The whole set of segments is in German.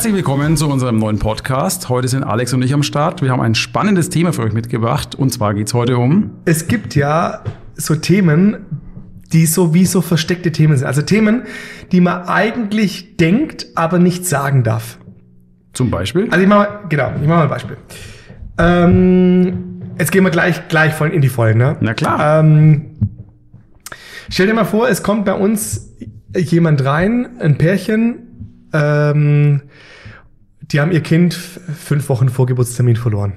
Herzlich willkommen zu unserem neuen Podcast. Heute sind Alex und ich am Start. Wir haben ein spannendes Thema für euch mitgebracht. Und zwar geht es heute um. Es gibt ja so Themen, die so wie so versteckte Themen sind. Also Themen, die man eigentlich denkt, aber nicht sagen darf. Zum Beispiel? Also ich mache mal, genau, ich mache mal ein Beispiel. Ähm, jetzt gehen wir gleich, gleich voll in die Vollen, ne? Na klar. Ähm, stell dir mal vor, es kommt bei uns jemand rein, ein Pärchen, ähm, die haben ihr Kind fünf Wochen vor Geburtstermin verloren.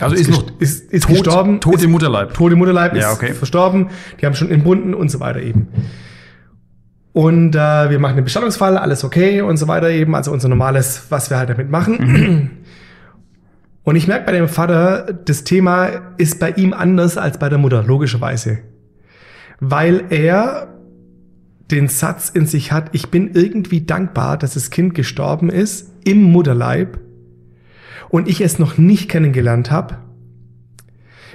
Also ist, noch ist, ist tot, gestorben. Tot ist, im Mutterleib. Tot im Mutterleib Ja, ist okay. verstorben. Die haben schon entbunden und so weiter eben. Und äh, wir machen den Bestattungsfall, alles okay und so weiter eben. Also unser normales, was wir halt damit machen. Und ich merke bei dem Vater, das Thema ist bei ihm anders als bei der Mutter, logischerweise. Weil er den Satz in sich hat, ich bin irgendwie dankbar, dass das Kind gestorben ist im Mutterleib und ich es noch nicht kennengelernt habe.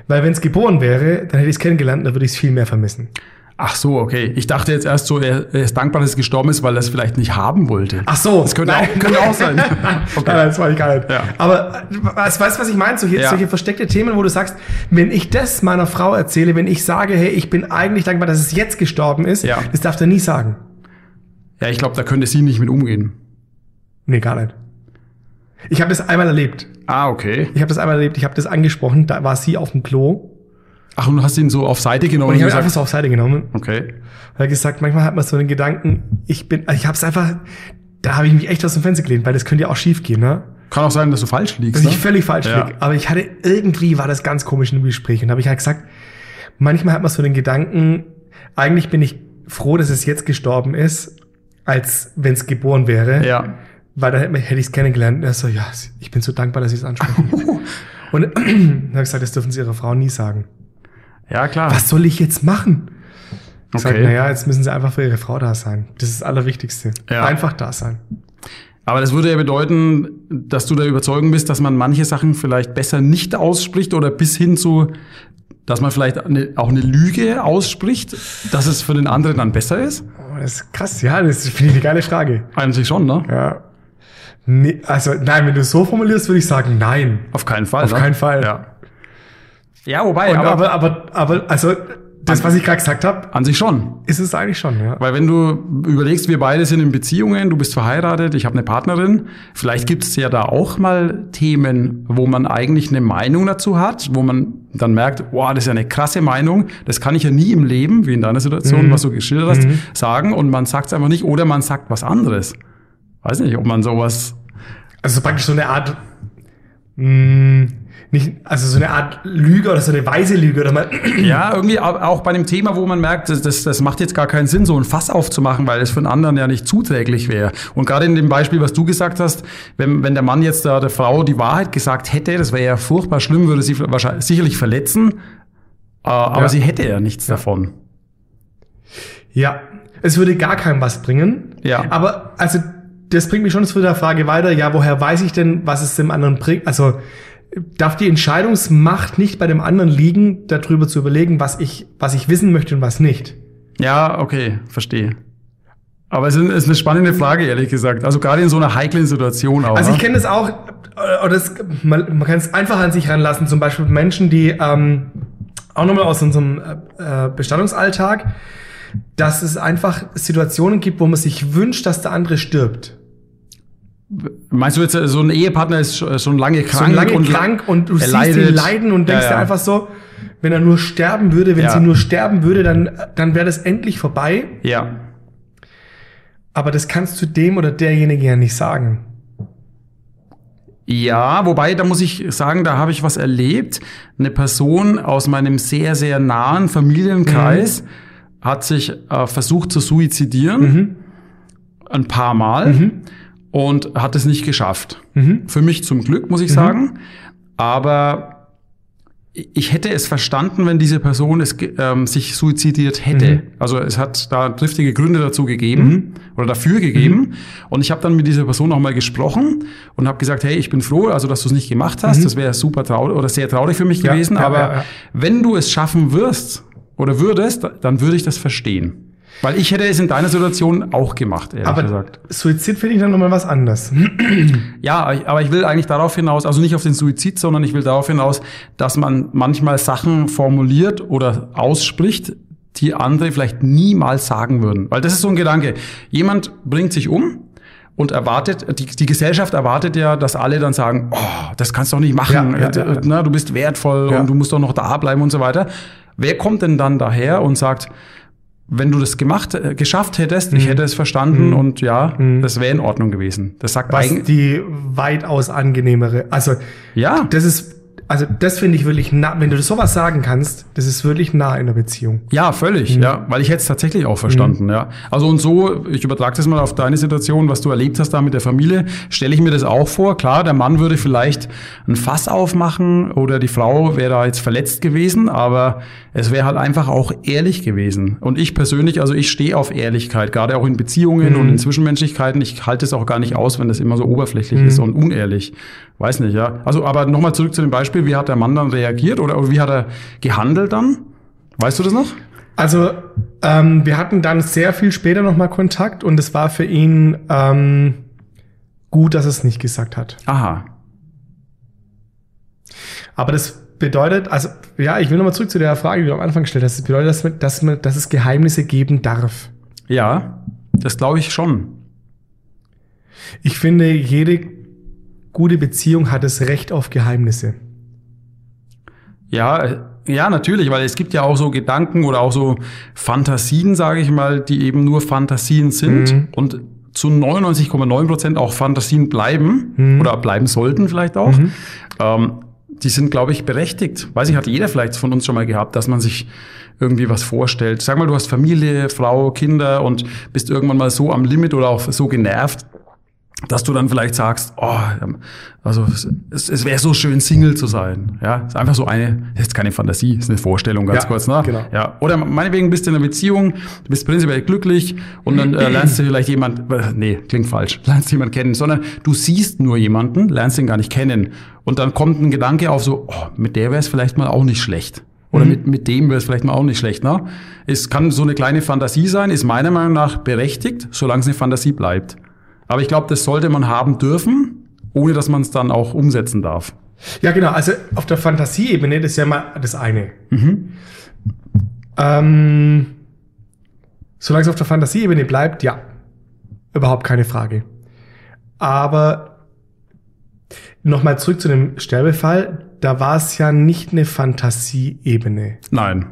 Weil wenn es geboren wäre, dann hätte ich es kennengelernt, dann würde ich es viel mehr vermissen. Ach so, okay. Ich dachte jetzt erst so, er, er ist dankbar, dass es gestorben ist, weil er es vielleicht nicht haben wollte. Ach so. Das könnte, Nein. auch, könnte auch sein. Okay. Nein, das war ich gar nicht. Ja. Aber weißt du, was ich meine? Solche, Ja. solche versteckte Themen, wo du sagst, wenn ich das meiner Frau erzähle, wenn ich sage, hey, ich bin eigentlich dankbar, dass es jetzt gestorben ist, Ja. das darf er nie sagen. Ja, ich glaube, da könnte sie nicht mit umgehen. Nee, gar nicht. Ich habe das einmal erlebt. Ah, okay. Ich habe das einmal erlebt, ich habe das angesprochen, da war sie auf dem Klo Ach, und du hast ihn so auf Seite genommen und ich habe einfach so auf Seite genommen. okay. Er hat gesagt, manchmal hat man so den Gedanken, ich bin, ich habe es einfach, da habe ich mich echt aus dem Fenster gelehnt, weil das könnte ja auch schief gehen, ne? Kann auch sein, dass du falsch liegst. Dass Ne? ich völlig falsch Ja. lieg. Aber ich hatte irgendwie war das ganz komisch in dem Gespräch und habe ich halt gesagt, manchmal hat man so den Gedanken, eigentlich bin ich froh, dass es jetzt gestorben ist, als wenn es geboren wäre. Ja. Weil dann hätte hätte ich es kennengelernt. Und er so, ja, ich bin so dankbar, dass Sie es ansprechen. und habe ich gesagt, das dürfen Sie Ihrer Frau nie sagen. Ja, klar. Was soll ich jetzt machen? Ich Okay. naja, jetzt müssen Sie einfach für Ihre Frau da sein. Das ist das Allerwichtigste. Ja. Einfach da sein. Aber das würde ja bedeuten, dass du der Überzeugung bist, dass man manche Sachen vielleicht besser nicht ausspricht oder bis hin zu, dass man vielleicht eine, auch eine Lüge ausspricht, dass es für den anderen dann besser ist? Oh, das ist krass, ja, das finde ich eine geile Frage. Eigentlich schon, ne? Ja. Nee, also nein, wenn du es so formulierst, würde ich sagen, nein. Auf keinen Fall. Auf ne? keinen Fall. Ja. Ja, wobei, Und, aber, aber, aber, aber, also das, was ich gerade gesagt habe, an sich schon. ist es eigentlich schon, ja. Weil wenn du überlegst, wir beide sind in Beziehungen, du bist verheiratet, ich habe eine Partnerin, vielleicht gibt es ja da auch mal Themen, wo man eigentlich eine Meinung dazu hat, wo man dann merkt, wow, das ist ja eine krasse Meinung, das kann ich ja nie im Leben, wie in deiner Situation, was du geschildert hast, sagen und man sagt es einfach nicht oder man sagt was anderes. Weiß nicht, ob man sowas... Also praktisch so eine Art, mh, nicht, also so eine Art Lüge oder so eine weise Lüge oder mal, Ja, irgendwie au- auch bei dem Thema, wo man merkt, das, das, das macht jetzt gar keinen Sinn, so ein Fass aufzumachen, weil es für einen anderen ja nicht zuträglich wäre. Und gerade in dem Beispiel, was du gesagt hast, wenn, wenn der Mann jetzt da der Frau die Wahrheit gesagt hätte, das wäre ja furchtbar schlimm, würde sie wahrscheinlich sicherlich verletzen, äh, aber Ja. sie hätte ja nichts davon. ja, es würde gar keinem was bringen. Ja. Aber, also, das bringt mich schon zu der Frage weiter, ja, woher weiß ich denn, was es dem anderen bringt? Also, darf die Entscheidungsmacht nicht bei dem anderen liegen, darüber zu überlegen, was ich, was ich wissen möchte und was nicht? Ja, okay, verstehe. Aber es ist eine spannende Frage, ehrlich gesagt. Also gerade in so einer heiklen Situation auch. Also ich ne? kenne das auch, äh, oder das, man, man kann es einfach an sich ranlassen, zum Beispiel Menschen, die ähm, auch nochmal aus unserem äh, äh, Bestattungsalltag, dass es einfach Situationen gibt, wo man sich wünscht, dass der andere stirbt. Meinst du jetzt, äh, so ein Ehepartner ist sch- schon lange krank? so lange und krank und du siehst leidet. ihn leiden und denkst Ja, dir ja. einfach so, wenn er nur sterben würde, wenn Ja. sie nur sterben würde, dann, dann wäre das endlich vorbei. Ja, Aber das kannst du dem oder derjenige ja nicht sagen. Ja, wobei, da muss ich sagen, da habe ich was erlebt. Eine Person aus meinem sehr, sehr nahen Familienkreis hat sich äh, versucht zu suizidieren. Ein paar Mal. Und hat es nicht geschafft. Mhm. Für mich zum Glück, muss ich sagen. Aber ich hätte es verstanden, wenn diese Person es ähm, sich suizidiert hätte. Mhm. Also es hat da triftige Gründe dazu gegeben oder dafür gegeben. Und ich habe dann mit dieser Person nochmal gesprochen und habe gesagt, hey, ich bin froh, also dass du es nicht gemacht hast. Das wäre super traurig oder sehr traurig für mich Mhm. Ja, gewesen. ja, aber ja. wenn du es schaffen wirst oder würdest, dann würde ich das verstehen. Weil ich hätte es in deiner Situation auch gemacht, ehrlich Aber gesagt. Suizid finde ich dann nochmal was anderes. Ja, aber ich will eigentlich darauf hinaus, also nicht auf den Suizid, sondern ich will darauf hinaus, dass man manchmal Sachen formuliert oder ausspricht, die andere vielleicht niemals sagen würden. Weil das ist so ein Gedanke. Jemand bringt sich um und erwartet, die, die Gesellschaft erwartet ja, dass alle dann sagen, oh, das kannst du doch nicht machen, Ja, ja, ja. Na, du bist wertvoll und du musst doch noch da bleiben und so weiter. Wer kommt denn dann daher und sagt, wenn du das gemacht, äh, geschafft hättest, Mhm. ich hätte es verstanden und ja, das wäre in Ordnung gewesen. Das sagt Was die weitaus angenehmere. Also, ja. das ist, also das finde ich wirklich nah, wenn du sowas sagen kannst, das ist wirklich nah in der Beziehung. Ja, völlig, ja, weil ich hätte es tatsächlich auch verstanden, ja. Also und so, ich übertrage das mal auf deine Situation, was du erlebt hast da mit der Familie, stelle ich mir das auch vor. Klar, der Mann würde vielleicht ein Fass aufmachen oder die Frau wäre da jetzt verletzt gewesen, aber es wäre halt einfach auch ehrlich gewesen. Und ich persönlich, also ich stehe auf Ehrlichkeit, gerade auch in Beziehungen und in Zwischenmenschlichkeiten. Ich halte es auch gar nicht aus, wenn das immer so oberflächlich ist und unehrlich. Weiß nicht, ja. Also, aber nochmal zurück zu dem Beispiel, wie hat der Mann dann reagiert oder, oder wie hat er gehandelt dann? Weißt du das noch? Also, ähm, wir hatten dann sehr viel später nochmal Kontakt und es war für ihn ähm, gut, dass er es nicht gesagt hat. Aha. Aber das bedeutet, also, ja, ich will nochmal zurück zu der Frage, die du am Anfang gestellt hast. Das bedeutet, dass, man, dass, man, dass es Geheimnisse geben darf. Ja, das glaube ich schon. Ich finde, jede gute Beziehung hat das Recht auf Geheimnisse. Ja, äh, ja, natürlich, weil es gibt ja auch so Gedanken oder auch so Fantasien, sage ich mal, die eben nur Fantasien sind Mhm. und zu 99,9 Prozent auch Fantasien bleiben Mhm. oder bleiben sollten vielleicht auch. Ähm, die sind, glaube ich, berechtigt. Weiß ich, hat jeder vielleicht von uns schon mal gehabt, dass man sich irgendwie was vorstellt. Sag mal, du hast Familie, Frau, Kinder und bist irgendwann mal so am Limit oder auch so genervt, dass du dann vielleicht sagst, oh, also es, es wäre so schön, Single zu sein. Ja, ist einfach so eine, das ist keine Fantasie, ist eine Vorstellung, ganz Ja, kurz, ne? genau. Ja. Oder meinetwegen bist du in einer Beziehung, du bist prinzipiell glücklich und dann äh, lernst du vielleicht jemand, äh, nee, klingt falsch, lernst jemand kennen, sondern du siehst nur jemanden, lernst ihn gar nicht kennen. Und dann kommt ein Gedanke auf so, oh, mit der wäre es vielleicht mal auch nicht schlecht. Oder mit, mit dem wäre es vielleicht mal auch nicht schlecht. Ne? Es kann so eine kleine Fantasie sein, ist meiner Meinung nach berechtigt, solange es eine Fantasie bleibt. Aber ich glaube, das sollte man haben dürfen, ohne dass man es dann auch umsetzen darf. Ja, genau. Also auf der Fantasieebene, das ist ja mal das eine. Ähm, solange es auf der Fantasieebene bleibt, ja. Überhaupt keine Frage. Aber nochmal zurück zu dem Sterbefall. Da war es ja nicht eine Fantasieebene. Nein.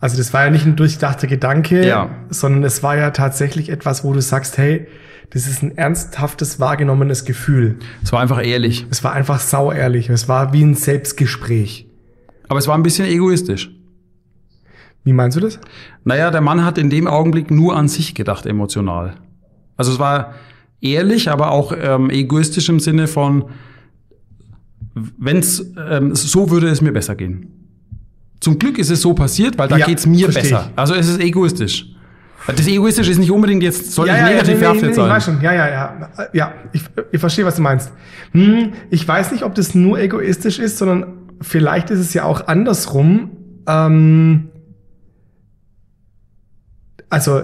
Also das war ja nicht ein durchdachter Gedanke, Ja. sondern es war ja tatsächlich etwas, wo du sagst, hey, das ist ein ernsthaftes wahrgenommenes Gefühl. Es war einfach ehrlich. Es war einfach sauehrlich. Es war wie ein Selbstgespräch. Aber es war ein bisschen egoistisch. Wie meinst du das? Naja, der Mann hat in dem Augenblick nur an sich gedacht, emotional. Also es war ehrlich, aber auch ähm, egoistisch im Sinne von, wenn's ähm, so würde es mir besser gehen. Zum Glück ist es so passiert, weil da Ja, geht's mir besser. ich. Also es ist egoistisch. Das egoistisch ist nicht unbedingt jetzt, soll nicht negativ nee, behaftet nee, nee, sein. Ich weiß schon. Ja, ja, ja. Ja, ich, ich verstehe, was du meinst. Hm, ich weiß nicht, ob das nur egoistisch ist, sondern vielleicht ist es ja auch andersrum. Ähm, also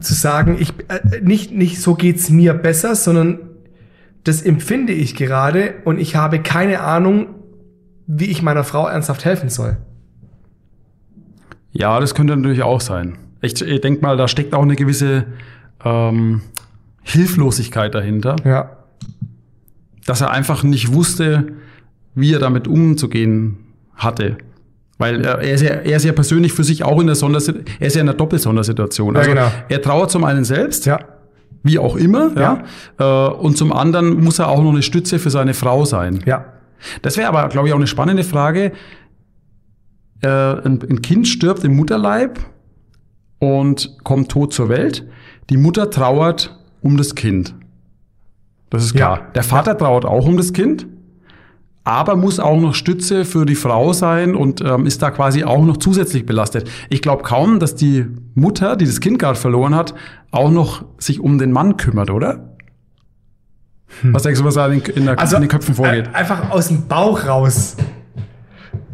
zu sagen, ich äh, nicht nicht so geht's mir besser, sondern das empfinde ich gerade und ich habe keine Ahnung, wie ich meiner Frau ernsthaft helfen soll. Ja, das könnte natürlich auch sein. Ich, ich denke mal, da steckt auch eine gewisse ähm, Hilflosigkeit dahinter, Ja. dass er einfach nicht wusste, wie er damit umzugehen hatte. Weil er, ist ja, er ist ja persönlich für sich auch in der Sondersituation, er ist ja in einer Doppelsondersituation. Ja, Also genau. er trauert zum einen selbst, Ja. wie auch immer, ja. Äh, und zum anderen muss er auch noch eine Stütze für seine Frau sein. Ja. Das wäre aber, glaube ich, auch eine spannende Frage. Äh, ein, ein Kind stirbt im Mutterleib und kommt tot zur Welt. die Mutter trauert um das Kind. Das ist klar. Ja. Der Vater trauert auch um das Kind, aber muss auch noch Stütze für die Frau sein und ähm, ist da quasi auch noch zusätzlich belastet. Ich glaube kaum, dass die Mutter, die das Kind gerade verloren hat, auch noch sich um den Mann kümmert, oder? Was denkst du, was da in, der, in den Köpfen vorgeht? äh, einfach aus dem Bauch raus.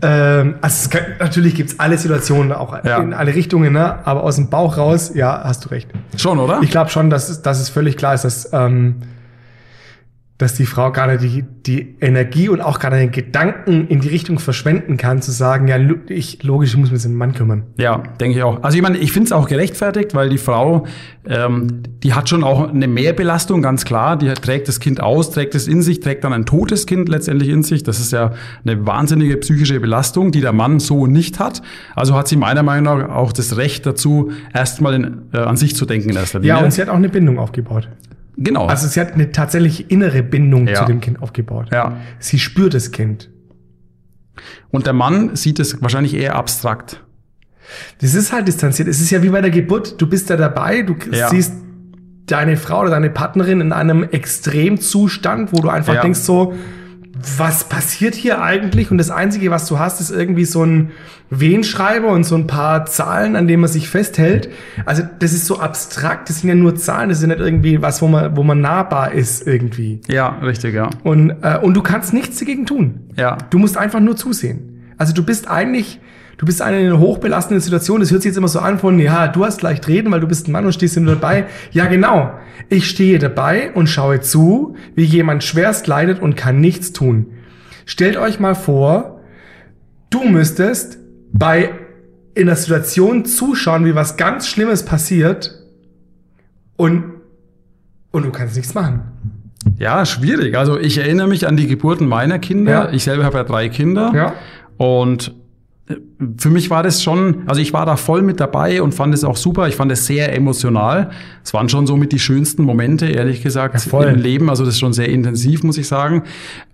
Ähm, also es kann, natürlich gibt's alle Situationen, auch Ja. in alle Richtungen, ne? aber aus dem Bauch raus, ja, hast du recht. Schon, oder? Ich glaube schon, dass, es- dass es völlig klar ist, dass, ähm, dass die Frau nicht die, die Energie und auch nicht den Gedanken in die Richtung verschwenden kann, zu sagen, ja, ich, logisch, ich muss mich um den Mann kümmern. Ja, denke ich auch. Also ich meine, ich finde es auch gerechtfertigt, weil die Frau, ähm, die hat schon auch eine Mehrbelastung, ganz klar. Die trägt das Kind aus, trägt es in sich, trägt dann ein totes Kind letztendlich in sich. Das ist ja eine wahnsinnige psychische Belastung, die der Mann so nicht hat. Also hat sie meiner Meinung nach auch das Recht dazu, erstmal äh, an sich zu denken in erster Linie. Ja, und sie hat auch eine Bindung aufgebaut. Genau. Also sie hat eine tatsächlich innere Bindung Ja. zu dem Kind aufgebaut. ja. Sie spürt das Kind. Und der Mann sieht es wahrscheinlich eher abstrakt. Das ist halt distanziert. Es ist ja wie bei der Geburt. Du bist da dabei, du Ja. siehst deine Frau oder deine Partnerin in einem Extremzustand, wo du einfach Ja. denkst so, was passiert hier eigentlich? Und das Einzige, was du hast, ist irgendwie so ein Wehenschreiber und so ein paar Zahlen, an denen man sich festhält. Also das ist so abstrakt, das sind ja nur Zahlen, das ist ja nicht irgendwie was, wo man, wo man nahbar ist irgendwie. Ja, richtig, ja. Und, äh, und du kannst nichts dagegen tun. Ja. Du musst einfach nur zusehen. Also du bist eigentlich, du bist eine in einer hochbelastenden Situation. Das hört sich jetzt immer so an von, ja, du hast leicht reden, weil du bist ein Mann und stehst nur dabei. Ja, genau. Ich stehe dabei und schaue zu, wie jemand schwerst leidet und kann nichts tun. Stellt euch mal vor, du müsstest bei in der Situation zuschauen, wie was ganz Schlimmes passiert und und du kannst nichts machen. Ja, schwierig. Also ich erinnere mich an die Geburten meiner Kinder. Ja. Ich selber habe ja drei Kinder. Ja. Und für mich war das schon, also ich war da voll mit dabei und fand es auch super. Ich fand es sehr emotional. Es waren schon so mit die schönsten Momente, ehrlich gesagt, Ja, im Leben. Also das ist schon sehr intensiv, muss ich sagen.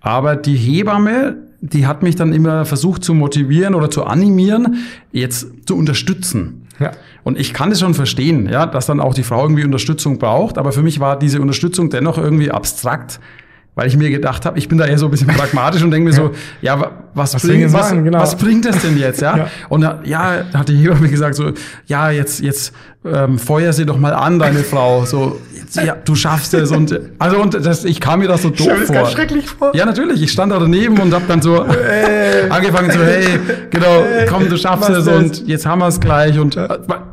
Aber die Hebamme, die hat mich dann immer versucht zu motivieren oder zu animieren, jetzt zu unterstützen. Ja. Und ich kann es schon verstehen, ja, dass dann auch die Frau irgendwie Unterstützung braucht. Aber für mich war diese Unterstützung dennoch irgendwie abstrakt, weil ich mir gedacht habe, ich bin da eher so ein bisschen pragmatisch und denke mir so, ja, was, Was ich bringt, was, machen? Genau. was bringt das denn jetzt, ja? Ja. Und da- ja, hat die Hebamme gesagt so, ja, jetzt, jetzt ähm, feuer sie doch mal an, deine Frau. So, jetzt, ja, du schaffst es. Und also und das, ich kam mir das so doof mir das vor. ganz schrecklich vor. Ja, natürlich. Ich stand da daneben und habe dann so angefangen so, hey, genau, komm, du schaffst es und jetzt haben wir es gleich. Und äh,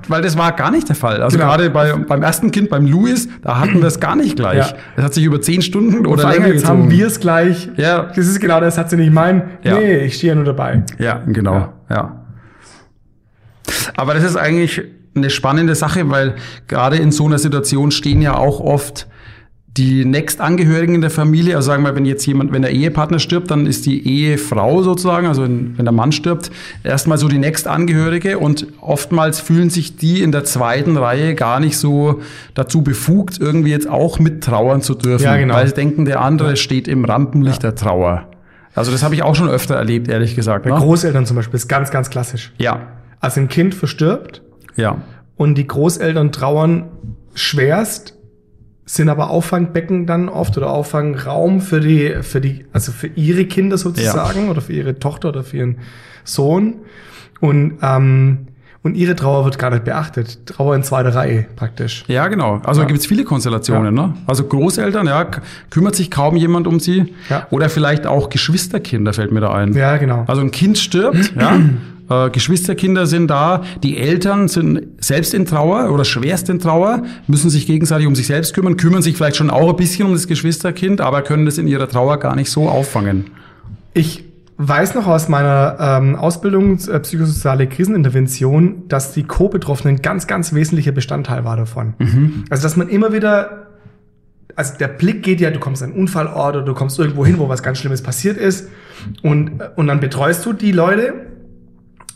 weil das war gar nicht der Fall. Also Genau. gerade bei, beim ersten Kind, beim Louis, da hatten wir es gar nicht gleich. Ja. Das hat sich über zehn Stunden oder länger jetzt gezogen. haben wir es gleich. Ja. Das ist genau das, hat sie nicht meinen. Ja. Nee, ich stehe ja nur dabei. Ja, genau. Ja. Ja. Aber das ist eigentlich eine spannende Sache, weil gerade in so einer Situation stehen ja auch oft die Nächstangehörigen in der Familie, also sagen wir, wenn jetzt jemand, wenn der Ehepartner stirbt, dann ist die Ehefrau sozusagen, also wenn, der Mann stirbt, erstmal so die Nächstangehörige und oftmals fühlen sich die in der zweiten Reihe gar nicht so dazu befugt, irgendwie jetzt auch mit trauern zu dürfen, Ja, genau. weil sie denken, der andere steht im Rampenlicht der Trauer. Also das habe ich auch schon öfter erlebt, ehrlich gesagt. Bei Ne? Großeltern zum Beispiel ist ganz, ganz klassisch. Ja, Also ein Kind verstirbt ja, und die Großeltern trauern schwerst, sind aber Auffangbecken dann oft oder Auffangraum für die, für die, also für ihre Kinder sozusagen oder für ihre Tochter oder für ihren Sohn. Und, ähm, und ihre Trauer wird gar nicht beachtet. Trauer in zweiter Reihe praktisch. ja, genau. Also Ja. gibt es viele Konstellationen. Ne? Also Großeltern, ja, kümmert sich kaum jemand um sie. Ja. Oder vielleicht auch Geschwisterkinder fällt mir da ein. Ja, genau. Also ein Kind stirbt, ja. Äh, Geschwisterkinder sind da, die Eltern sind selbst in Trauer oder schwerst in Trauer, müssen sich gegenseitig um sich selbst kümmern, kümmern sich vielleicht schon auch ein bisschen um das Geschwisterkind, aber können das in ihrer Trauer gar nicht so auffangen. Ich weiß noch aus meiner ähm, Ausbildung äh, psychosoziale Krisenintervention, dass die Co-Betroffenen ein ganz, ganz wesentlicher Bestandteil war davon. Also dass man immer wieder, also der Blick geht ja, du kommst an einen Unfallort oder du kommst irgendwo hin, wo was ganz Schlimmes passiert ist und, äh, und dann betreust du die Leute.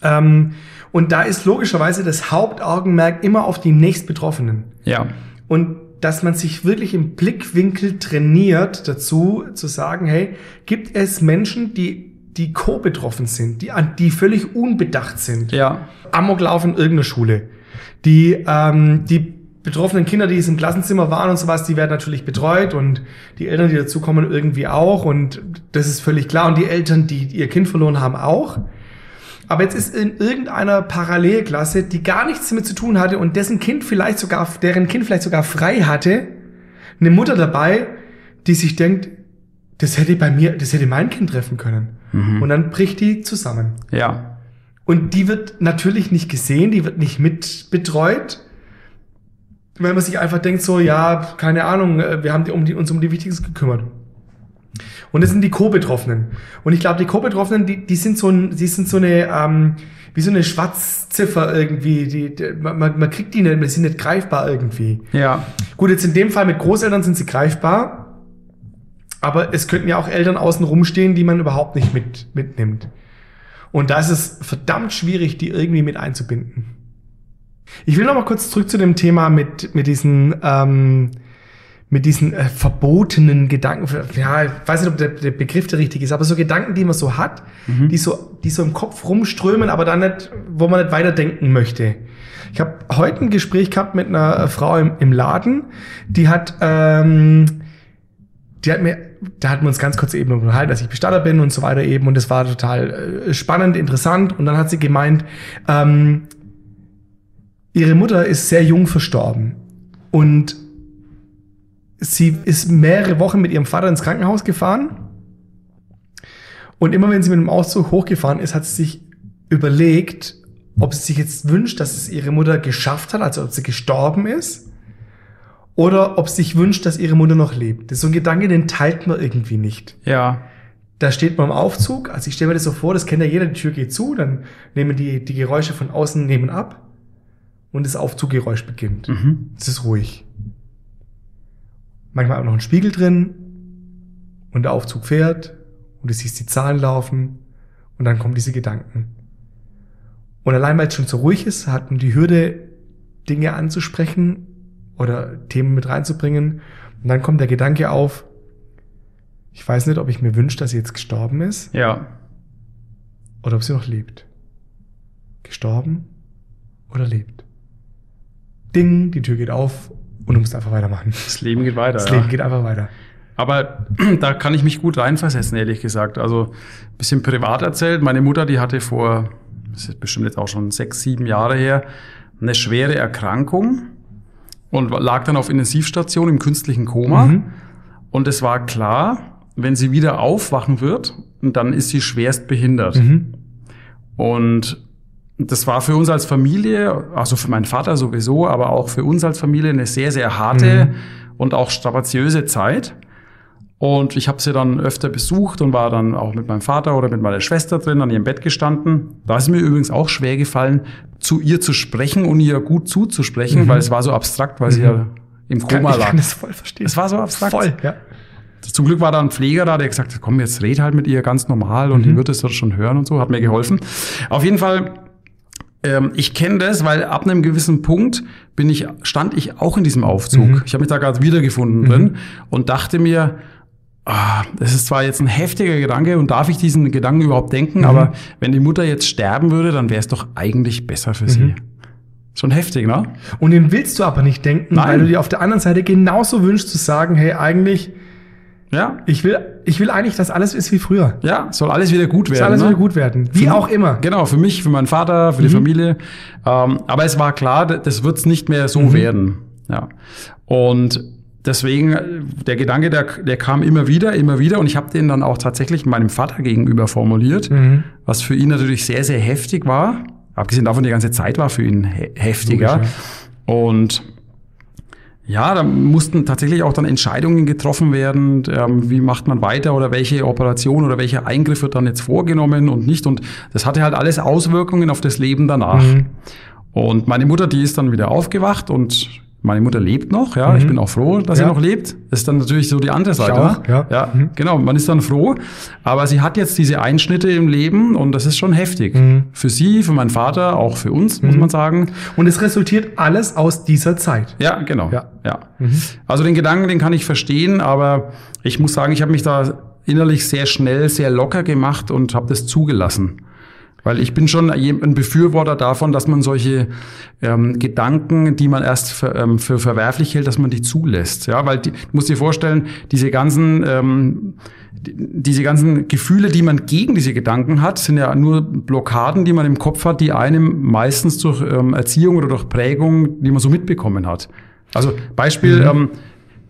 Ähm, und da ist logischerweise das Hauptaugenmerk immer auf die nächstbetroffenen. Ja, Und dass man sich wirklich im Blickwinkel trainiert dazu, zu sagen, hey, gibt es Menschen, die, die co-betroffen sind, die, an- die völlig unbedacht sind, ja, Amoklauf in irgendeiner Schule, die, ähm, die betroffenen Kinder, die es im Klassenzimmer waren und sowas, die werden natürlich betreut und die Eltern, die dazukommen, irgendwie auch und das ist völlig klar. Und die Eltern, die ihr Kind verloren haben, auch. Aber jetzt ist in irgendeiner Parallelklasse, die gar nichts damit zu tun hatte und dessen Kind vielleicht sogar, deren Kind vielleicht sogar frei hatte, eine Mutter dabei, die sich denkt, das hätte bei mir, das hätte mein Kind treffen können. Mhm. Und dann bricht die zusammen. Ja. Und die wird natürlich nicht gesehen, die wird nicht mit betreut. Weil man sich einfach denkt, so, ja, keine Ahnung, äh, wir haben die, um die, uns um die Wichtigsten gekümmert. Und das sind die Co-Betroffenen. Und ich glaube, die Co-Betroffenen, die, die sind so ein, die sind so eine, ähm, wie so eine Schwarzziffer irgendwie. Die, die, man, man kriegt die nicht, die sind nicht greifbar irgendwie. Ja. Gut, jetzt in dem Fall mit Großeltern sind sie greifbar. Aber es könnten ja auch Eltern außen rumstehen, die man überhaupt nicht mit, mitnimmt. Und da ist es verdammt schwierig, die irgendwie mit einzubinden. Ich will noch mal kurz zurück zu dem Thema mit, mit diesen, ähm, mit diesen äh, verbotenen Gedanken. Ja, ich weiß nicht, ob der, der Begriff der richtige ist, aber so Gedanken, die man so hat, die so, die so im Kopf rumströmen, aber dann nicht, wo man nicht weiterdenken möchte. Ich habe heute ein Gespräch gehabt mit einer Frau im, im Laden, die hat, ähm, die hat mir, da hatten wir uns ganz kurz eben unterhalten, dass ich Bestatter bin und so weiter eben und das war total äh, spannend, interessant und dann hat sie gemeint, ähm, ihre Mutter ist sehr jung verstorben und sie ist mehrere Wochen mit ihrem Vater ins Krankenhaus gefahren und immer wenn sie mit dem Auszug hochgefahren ist, hat sie sich überlegt, ob sie sich jetzt wünscht, dass es ihre Mutter geschafft hat, also ob sie gestorben ist oder ob sie sich wünscht, dass ihre Mutter noch lebt. Das ist so ein Gedanke, den teilt man irgendwie nicht. Ja. Da steht man im Aufzug, also ich stelle mir das so vor, das kennt ja jeder, die Tür geht zu, dann nehmen die, die Geräusche von außen nehmen ab und das Aufzuggeräusch beginnt. Mhm. Es ist ruhig. Manchmal auch noch ein Spiegel drin und der Aufzug fährt und du siehst die Zahlen laufen und dann kommen diese Gedanken. Und allein weil es schon so ruhig ist, hat man die Hürde, Dinge anzusprechen oder Themen mit reinzubringen. Und dann kommt der Gedanke auf, ich weiß nicht, ob ich mir wünsche, dass sie jetzt gestorben ist Ja. oder ob sie noch lebt. Gestorben oder lebt. Ding, die Tür geht auf und du musst einfach weitermachen. Das Leben geht weiter. Das ja. Leben geht einfach weiter. Aber da kann ich mich gut reinversetzen, ehrlich gesagt. Also ein bisschen privat erzählt. Meine Mutter, die hatte vor, das ist bestimmt jetzt auch schon sechs, sieben Jahre her, eine schwere Erkrankung und lag dann auf Intensivstation im künstlichen Koma. Mhm. Und es war klar, wenn sie wieder aufwachen wird, dann ist sie schwerst behindert. Mhm. Und das war für uns als Familie, also für meinen Vater sowieso, aber auch für uns als Familie eine sehr, sehr harte Mhm. und auch strapaziöse Zeit. Und ich habe sie dann öfter besucht und war dann auch mit meinem Vater oder mit meiner Schwester drin an ihrem Bett gestanden. Da ist mir übrigens auch schwer gefallen, zu ihr zu sprechen und ihr gut zuzusprechen, Mhm. weil es war so abstrakt, weil sie ja im Koma ich lag. kann das voll verstehen. Es war so abstrakt. voll, ja. Zum Glück war da ein Pfleger da, der gesagt hat, komm, jetzt red halt mit ihr ganz normal und die wird es schon hören und so, hat mir geholfen. Auf jeden Fall, ähm, ich kenne das, weil ab einem gewissen Punkt bin ich, stand ich auch in diesem Aufzug. Ich habe mich da gerade wiedergefunden drin und dachte mir, ah, das ist zwar jetzt ein heftiger Gedanke und darf ich diesen Gedanken überhaupt denken, aber wenn die Mutter jetzt sterben würde, dann wäre es doch eigentlich besser für sie. Schon heftig, ne? Und den willst du aber nicht denken, Nein. weil du dir auf der anderen Seite genauso wünschst zu sagen, hey, eigentlich, Ja, ich will, ich will eigentlich, dass alles ist wie früher. ja, soll alles wieder gut werden. alles ne? wieder gut werden. Wie Für- auch immer. Genau, für mich, für meinen Vater, für die Familie. Ähm, aber es war klar, das wird's nicht mehr so Mhm. werden. Ja. Und deswegen, äh, der Gedanke, der, der kam immer wieder, immer wieder. Und ich habe den dann auch tatsächlich meinem Vater gegenüber formuliert, Mhm. was für ihn natürlich sehr, sehr heftig war. Abgesehen davon, die ganze Zeit war für ihn he heftiger. Logisch, Und ja, da mussten tatsächlich auch dann Entscheidungen getroffen werden, ähm, wie macht man weiter oder welche Operation oder welcher Eingriff wird dann jetzt vorgenommen und nicht. Und das hatte halt alles Auswirkungen auf das Leben danach. Mhm. Und meine Mutter, die ist dann wieder aufgewacht und meine Mutter lebt noch, ja. Ich bin auch froh, dass Mhm. Ja. sie noch lebt. Das ist dann natürlich so die andere Seite. auch, ne? ja. ja Mhm. genau. Man ist dann froh. Aber sie hat jetzt diese Einschnitte im Leben und das ist schon heftig. Mhm. Für sie, für meinen Vater, auch für uns, muss man sagen. Und es resultiert alles aus dieser Zeit. Ja, genau. Ja. Ja. Also den Gedanken, den kann ich verstehen, aber ich muss sagen, ich habe mich da innerlich sehr schnell, sehr locker gemacht und habe das zugelassen. Weil ich bin schon ein Befürworter davon, dass man solche ähm, Gedanken, die man erst für, ähm, für verwerflich hält, dass man die zulässt. Ja, weil die, du musst dir vorstellen, diese ganzen ähm, diese ganzen Gefühle, die man gegen diese Gedanken hat, sind ja nur Blockaden, die man im Kopf hat, die einem meistens durch ähm, Erziehung oder durch Prägung, die man so mitbekommen hat. Also Beispiel, mhm. ähm,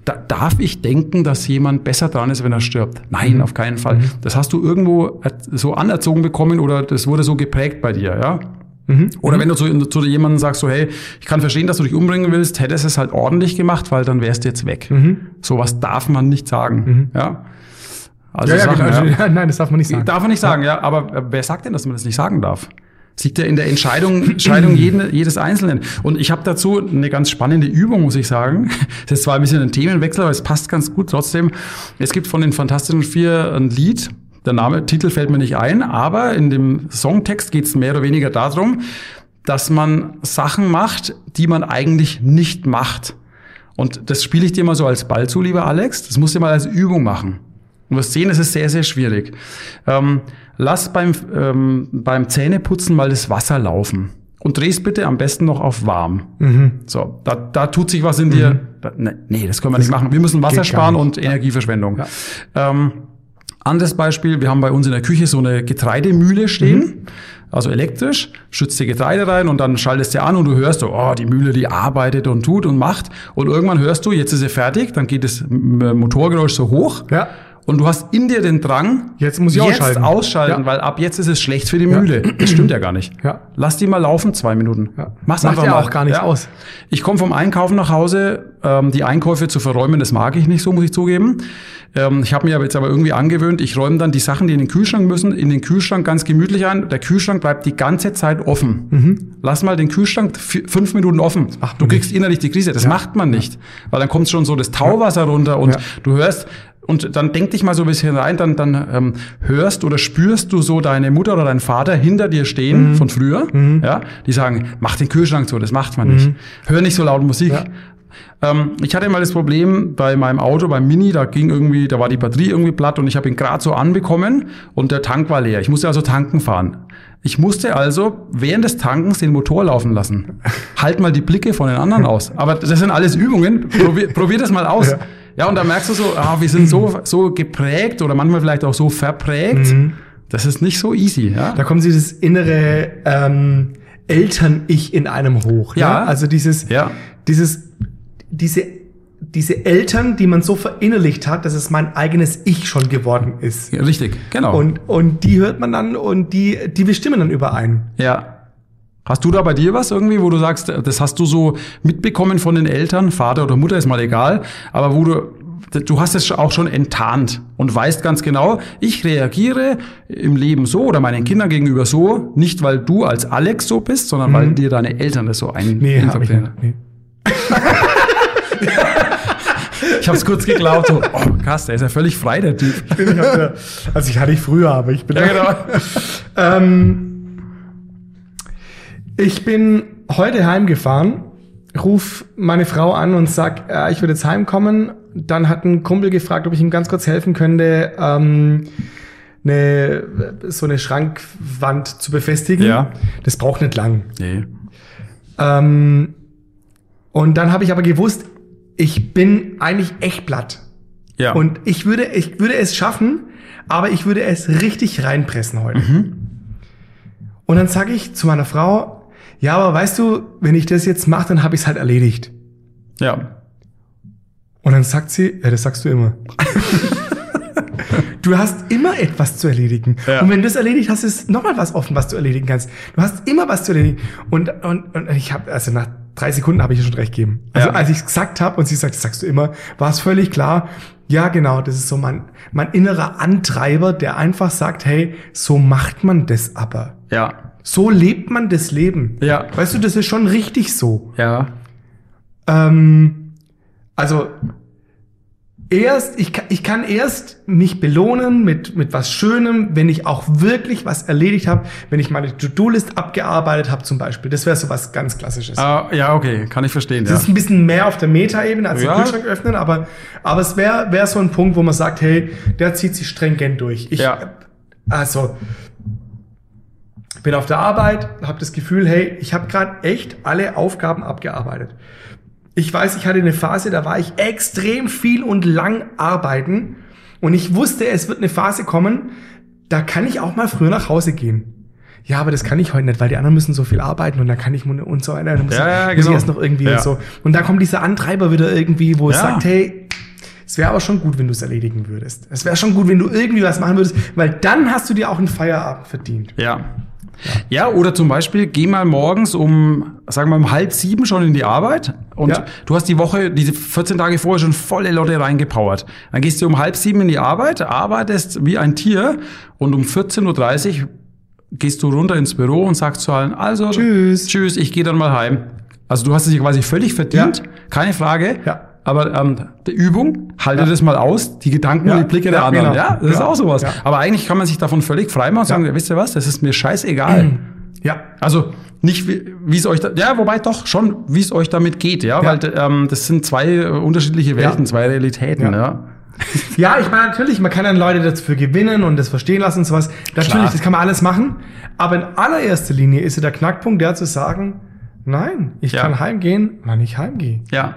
da, darf ich denken, dass jemand besser dran ist, wenn er stirbt? Nein, mhm. auf keinen Fall. Mhm. Das hast du irgendwo so anerzogen bekommen oder das wurde so geprägt bei dir, ja? Mhm. Oder mhm. wenn du zu, zu jemandem sagst, so, hey, ich kann verstehen, dass du dich umbringen willst, hättest es halt ordentlich gemacht, weil dann wärst du jetzt weg. Mhm. Sowas darf man nicht sagen, mhm. ja? Also ja, ja, Sachen, genau. ja. Nein, das darf man nicht sagen. Darf man nicht sagen, ja. Aber äh, wer sagt denn, dass man das nicht sagen darf? Das liegt ja in der Entscheidung, Entscheidung jeden, jedes Einzelnen. Und ich habe dazu eine ganz spannende Übung, muss ich sagen. Das ist zwar ein bisschen ein Themenwechsel, aber es passt ganz gut trotzdem. Es gibt von den Fantastischen Vier ein Lied. Der Name, Titel fällt mir nicht ein, aber in dem Songtext geht es mehr oder weniger darum, dass man Sachen macht, die man eigentlich nicht macht. Und das spiele ich dir mal so als Ball zu, lieber Alex. Das musst du mal als Übung machen. Du wirst sehen, es ist sehr, sehr schwierig. Ähm, lass beim, ähm, beim Zähneputzen mal das Wasser laufen. Und drehst bitte am besten noch auf warm. Mhm. So, da, da tut sich was in mhm. dir. Da, ne, nee, das können wir das nicht machen. Wir müssen Wasser sparen und Energieverschwendung. Ja. Ähm, anderes Beispiel, wir haben bei uns in der Küche so eine Getreidemühle stehen. Mhm. Also elektrisch, schützt die Getreide rein und dann schaltest du an und du hörst, oh, die Mühle, die arbeitet und tut und macht. Und irgendwann hörst du, jetzt ist sie fertig, dann geht das Motorgeräusch so hoch. Ja und du hast in dir den Drang, jetzt muss ich jetzt ausschalten, ausschalten ja. weil ab jetzt ist es schlecht für die Mühle. Ja. Das stimmt ja gar nicht. Ja. Lass die mal laufen, zwei Minuten. Ja. Mach's Macht einfach ja mal. auch gar nicht aus. Ich komme vom Einkaufen nach Hause, ähm, die Einkäufe zu verräumen, das mag ich nicht so, muss ich zugeben. Ähm, ich habe mir aber jetzt aber irgendwie angewöhnt, ich räume dann die Sachen, die in den Kühlschrank müssen, in den Kühlschrank ganz gemütlich ein. Der Kühlschrank bleibt die ganze Zeit offen. Mhm. Lass mal den Kühlschrank fünf Minuten offen. Du kriegst nicht. innerlich die Krise. Das macht man nicht. Weil dann kommt schon so das Tauwasser runter und du hörst, und dann denk dich mal so ein bisschen rein, dann, dann ähm, hörst oder spürst du so deine Mutter oder deinen Vater hinter dir stehen mhm. von früher, mhm. ja, die sagen, mach den Kühlschrank zu, das macht man mhm. nicht. Hör nicht so laut Musik. Ja. Ähm, ich hatte mal das Problem bei meinem Auto, beim Mini, da ging irgendwie, da war die Batterie irgendwie platt und ich habe ihn gerade so anbekommen und der Tank war leer. Ich musste also tanken fahren. Ich musste also während des Tankens den Motor laufen lassen. halt mal die Blicke von den anderen aus. Aber das sind alles Übungen. Probier, probier das mal aus. Ja. Ja, und da merkst du so, ah, wir sind so, so geprägt oder manchmal vielleicht auch so verprägt. Mhm. Das ist nicht so easy. Ja? Da kommt dieses innere ähm, Eltern-Ich in einem hoch. Ja. ja. Also dieses, ja. dieses, diese, diese Eltern, die man so verinnerlicht hat, dass es mein eigenes Ich schon geworden ist. Ja, richtig, genau. Und, und die hört man dann und die, die bestimmen dann überein. Ja. Hast du da bei dir was irgendwie, wo du sagst, das hast du so mitbekommen von den Eltern, Vater oder Mutter, ist mal egal, aber wo du du hast es auch schon enttarnt und weißt ganz genau, ich reagiere im Leben so oder meinen Kindern gegenüber so, nicht weil du als Alex so bist, sondern mhm. weil dir deine Eltern das so ein nee, hab ich, nee. ich habe es kurz geglaubt, so, oh krass, der ist ja völlig frei, der Typ. Ich bin, ich hatte, also ich hatte ich früher, aber ich bin ja, genau. ähm, ich bin heute heimgefahren, ruf meine Frau an und sag, äh, ich würde jetzt heimkommen. Dann hat ein Kumpel gefragt, ob ich ihm ganz kurz helfen könnte, ähm, eine, so eine Schrankwand zu befestigen. Ja. Das braucht nicht lang. Nee. Ähm, und dann habe ich aber gewusst, ich bin eigentlich echt platt. Ja. Und ich würde, ich würde es schaffen, aber ich würde es richtig reinpressen heute. Mhm. Und dann sage ich zu meiner Frau, ja, aber weißt du, wenn ich das jetzt mache, dann habe ich es halt erledigt. Ja. Und dann sagt sie, ja, das sagst du immer. du hast immer etwas zu erledigen. Ja. Und wenn du das erledigt hast, ist nochmal was offen, was du erledigen kannst. Du hast immer was zu erledigen. Und, und, und ich habe, also nach drei Sekunden habe ich ihr schon recht gegeben. Also ja. als ich gesagt habe und sie sagt, das sagst du immer, war es völlig klar. Ja, genau, das ist so mein, mein innerer Antreiber, der einfach sagt, hey, so macht man das aber. Ja. So lebt man das Leben. Ja. Weißt du, das ist schon richtig so. Ja. Ähm, also erst, ich, ich kann erst mich belohnen mit, mit was Schönem, wenn ich auch wirklich was erledigt habe, wenn ich meine To-Do-List abgearbeitet habe zum Beispiel. Das wäre so was ganz Klassisches. Ah, ja, okay, kann ich verstehen. Das ja. ist ein bisschen mehr auf der Meta-Ebene als ja. den Kühlschrank öffnen, aber, aber es wäre wär so ein Punkt, wo man sagt, hey, der zieht sich stringent durch. Ich, ja. Also, bin auf der Arbeit, habe das Gefühl, hey, ich habe gerade echt alle Aufgaben abgearbeitet. Ich weiß, ich hatte eine Phase, da war ich extrem viel und lang arbeiten und ich wusste, es wird eine Phase kommen, da kann ich auch mal früher nach Hause gehen. Ja, aber das kann ich heute nicht, weil die anderen müssen so viel arbeiten und da kann ich und so weiter. Dann muss, Ja, ja, ich, muss ich genau. erst noch irgendwie Ja. und so. Und da kommt dieser Antreiber wieder irgendwie, wo es sagt, hey, es wäre aber schon gut, wenn du es erledigen würdest. Es wäre schon gut, wenn du irgendwie was machen würdest, weil dann hast du dir auch einen Feierabend verdient. Ja. Ja, oder zum Beispiel, geh mal morgens um, sagen wir mal, um halb sieben schon in die Arbeit und Ja. du hast die Woche, diese 14 Tage vorher schon volle Lotte reingepowert. Dann gehst du um halb sieben in die Arbeit, arbeitest wie ein Tier und um 14.30 Uhr gehst du runter ins Büro und sagst zu allen, also, Tschüss. tschüss, ich gehe dann mal heim. Also du hast es dir quasi völlig verdient, Ja. keine Frage. Ja. Aber ähm, die Übung, halte Ja. das mal aus, die Gedanken Ja. und die Blicke der anderen. genau. Ja, das ist auch sowas. Aber eigentlich kann man sich davon völlig frei machen und sagen, Ja. wisst ihr was, das ist mir scheißegal. Ja. Also nicht wie es euch da, ja, wobei doch schon, wie es euch damit geht, ja, weil ähm, das sind zwei äh, unterschiedliche Welten, zwei Realitäten, Ja. ja. Ja, ich meine, natürlich, man kann dann Leute dafür gewinnen und das verstehen lassen und sowas. Natürlich, Klar. das kann man alles machen. Aber in allererster Linie ist ja der Knackpunkt der zu sagen, nein, ich Ja. kann heimgehen, wann ich heimgehe. Ja,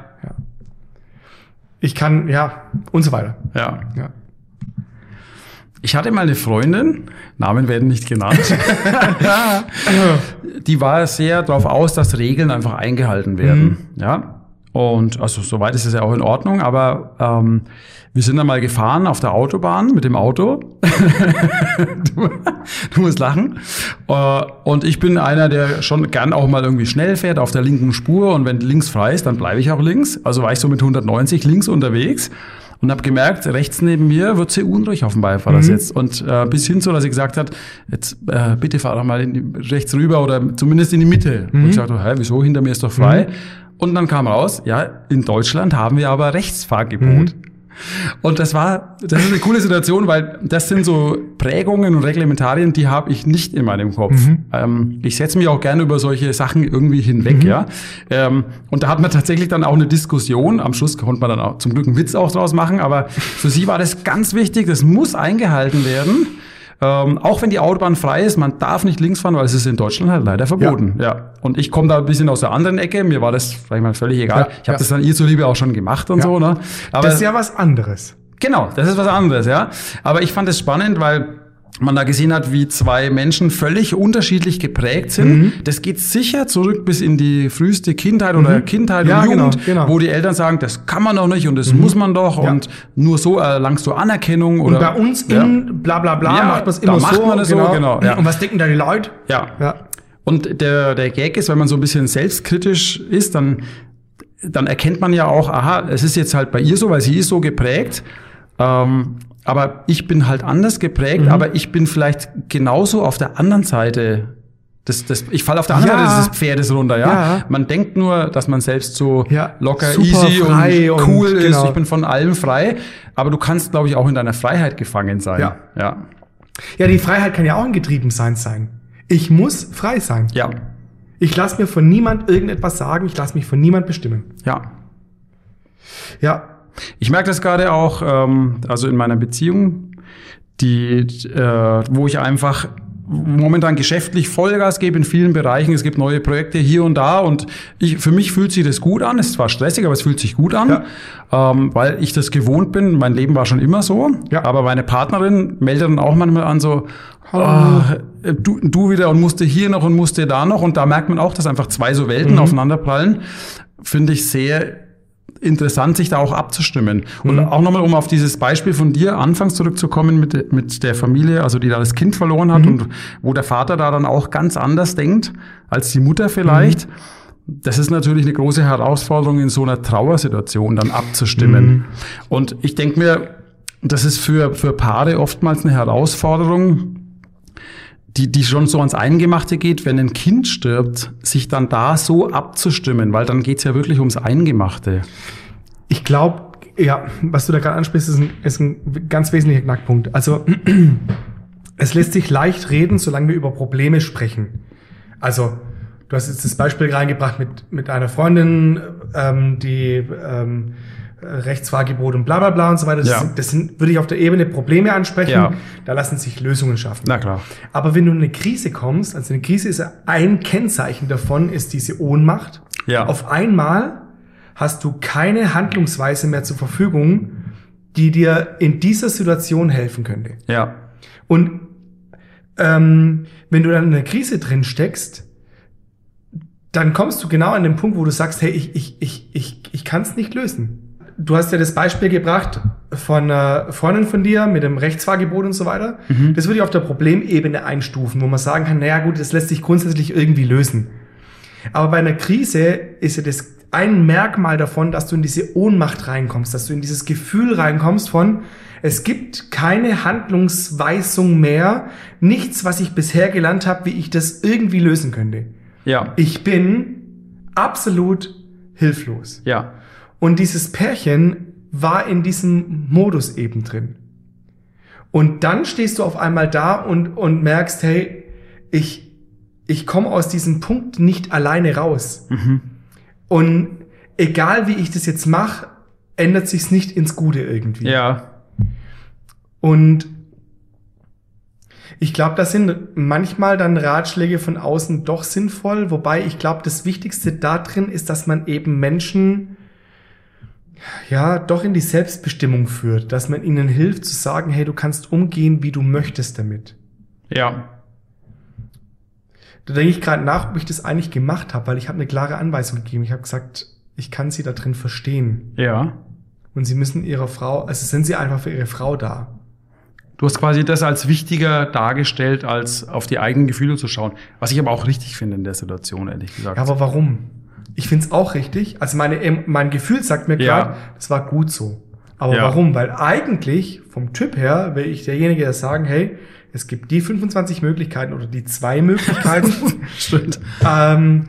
Ich kann, ja, und so weiter. ja. Ja. Ich hatte mal eine Freundin, Namen werden nicht genannt, die war sehr darauf aus, dass Regeln einfach eingehalten werden. Ja. Und also soweit ist es ja auch in Ordnung, aber ähm, wir sind dann mal gefahren auf der Autobahn mit dem Auto. du, du musst lachen. Äh, und ich bin einer, der schon gern auch mal irgendwie schnell fährt auf der linken Spur und wenn links frei ist, dann bleibe ich auch links. Also war ich so mit 190 links unterwegs und habe gemerkt, rechts neben mir wird sie unruhig auf dem Beifahrersitz. Und äh, bis hin so, dass sie gesagt hat, jetzt äh, bitte fahr doch mal die, rechts rüber oder zumindest in die Mitte. Und ich sagte, hä, wieso, hinter mir ist doch frei. Und dann kam raus, ja, in Deutschland haben wir aber Rechtsfahrgebot. Und das war, das ist eine coole Situation, weil das sind so Prägungen und Reglementarien, die habe ich nicht in meinem Kopf. Ähm, ich setze mich auch gerne über solche Sachen irgendwie hinweg, ja. Ähm, und da hat man tatsächlich dann auch eine Diskussion. Am Schluss konnte man dann auch zum Glück einen Witz auch draus machen, aber für sie war das ganz wichtig, das muss eingehalten werden. Ähm, auch wenn die Autobahn frei ist, man darf nicht links fahren, weil es ist in Deutschland halt leider verboten. Ja. Und ich komme da ein bisschen aus der anderen Ecke. Mir war das, sag ich mal, völlig egal. Ja, ich habe ja. das dann ihr zuliebe auch schon gemacht und Ja. so. Ne? Aber das ist ja was anderes. Genau, das ist was anderes, ja. Aber ich fand es spannend, weil man da gesehen hat, wie zwei Menschen völlig unterschiedlich geprägt sind. Mhm. Das geht sicher zurück bis in die früheste Kindheit oder Kindheit Ja, und genau, Jugend, genau. wo die Eltern sagen, das kann man doch nicht und das muss man doch Ja. und nur so erlangst du Anerkennung Und oder bei uns ja. in bla bla bla Ja, macht man es da immer macht so. man es so, genau, ja. Und was denken da die Leute? ja. Ja. Und der, der Gag ist, wenn man so ein bisschen selbstkritisch ist, dann, dann erkennt man ja auch, aha, es ist jetzt halt bei ihr so, weil sie ist so geprägt. Ähm, aber ich bin halt anders geprägt, Mhm. aber ich bin vielleicht genauso auf der anderen Seite. Das, das, ich falle auf der anderen Ja. Seite des Pferdes runter, ja? Ja. Man denkt nur, dass man selbst so Ja, locker, super easy und und cool ist. genau. Ich bin von allem frei. Aber du kannst, glaube ich, auch in deiner Freiheit gefangen sein. Ja. Ja. ja, die Freiheit kann ja auch ein Getriebensein sein. Ich muss frei sein. Ja. Ich lasse mir von niemand irgendetwas sagen. Ich lasse mich von niemand bestimmen. Ja. Ja. Ich merke das gerade auch, ähm, also in meiner Beziehung, die, äh, wo ich einfach momentan geschäftlich Vollgas gebe in vielen Bereichen. Es gibt neue Projekte hier und da und ich, für mich fühlt sich das gut an. Es ist zwar stressig, aber es fühlt sich gut an, ähm, weil ich das gewohnt bin. Mein Leben war schon immer so. Ja. Aber meine Partnerin meldet dann auch manchmal an so, ah, du, du wieder und musste hier noch und musste da noch. Und da merkt man auch, dass einfach zwei so Welten aufeinanderprallen. Finde ich sehr interessant, sich da auch abzustimmen. Und auch nochmal, um auf dieses Beispiel von dir anfangs zurückzukommen mit, mit der Familie, also die da das Kind verloren hat und wo der Vater da dann auch ganz anders denkt als die Mutter vielleicht. Das ist natürlich eine große Herausforderung, in so einer Trauersituation dann abzustimmen. Und ich denke mir, das ist für, für Paare oftmals eine Herausforderung, die, die schon so ans Eingemachte geht, wenn ein Kind stirbt, sich dann da so abzustimmen, weil dann geht's ja wirklich ums Eingemachte. Ich glaube, ja, was du da gerade ansprichst, ist ein, ist ein ganz wesentlicher Knackpunkt. Also, es lässt sich leicht reden, solange wir über Probleme sprechen. Also, du hast jetzt das Beispiel reingebracht mit, mit einer Freundin, ähm, die ähm, äh, Rechtsfahrgebot und bla bla bla und so weiter. Das, Ja. sind, das sind, würde ich auf der Ebene Probleme ansprechen. Ja. Da lassen sich Lösungen schaffen. Na klar. Aber wenn du in eine Krise kommst, also eine Krise ist ein Kennzeichen davon, ist diese Ohnmacht. Ja. Auf einmal hast du keine Handlungsweise mehr zur Verfügung, die dir in dieser Situation helfen könnte. Ja. Und ähm, wenn du dann in einer Krise drin steckst, dann kommst du genau an den Punkt, wo du sagst, hey, ich, ich, ich, ich, ich kann es nicht lösen. Du hast ja das Beispiel gebracht von einer Freundin von dir mit dem Rechtsfahrgebot und so weiter. Das würde ich auf der Problemebene einstufen, wo man sagen kann, naja gut, das lässt sich grundsätzlich irgendwie lösen. Aber bei einer Krise ist ja das ein Merkmal davon, dass du in diese Ohnmacht reinkommst, dass du in dieses Gefühl reinkommst von, es gibt keine Handlungsweisung mehr, nichts, was ich bisher gelernt habe, wie ich das irgendwie lösen könnte. Ja. Ich bin absolut hilflos. Ja. Und dieses Pärchen war in diesem Modus eben drin. Und dann stehst du auf einmal da und, und merkst, hey, ich, ich komme aus diesem Punkt nicht alleine raus. Und egal wie ich das jetzt mache, ändert sich's nicht ins Gute irgendwie. Ja. Und ich glaube, da sind manchmal dann Ratschläge von außen doch sinnvoll, wobei ich glaube, das Wichtigste da drin ist, dass man eben Menschen ja doch in die Selbstbestimmung führt, dass man ihnen hilft zu sagen, hey, du kannst umgehen, wie du möchtest damit. Ja. Da denke ich gerade nach, ob ich das eigentlich gemacht habe, weil ich habe eine klare Anweisung gegeben. Ich habe gesagt, ich kann sie da drin verstehen. Ja. Und sie müssen ihrer Frau, also sind sie einfach für ihre Frau da. Du hast quasi das als wichtiger dargestellt, als auf die eigenen Gefühle zu schauen. Was ich aber auch richtig finde in der Situation, ehrlich gesagt. Ja, aber warum? Ich find's auch richtig. Also meine, em- mein Gefühl sagt mir Ja. gerade, das war gut so. Aber Ja. warum? Weil eigentlich vom Typ her wäre ich derjenige, der sagen, hey, es gibt die 25 Möglichkeiten oder die zwei Möglichkeiten. Stimmt. ähm,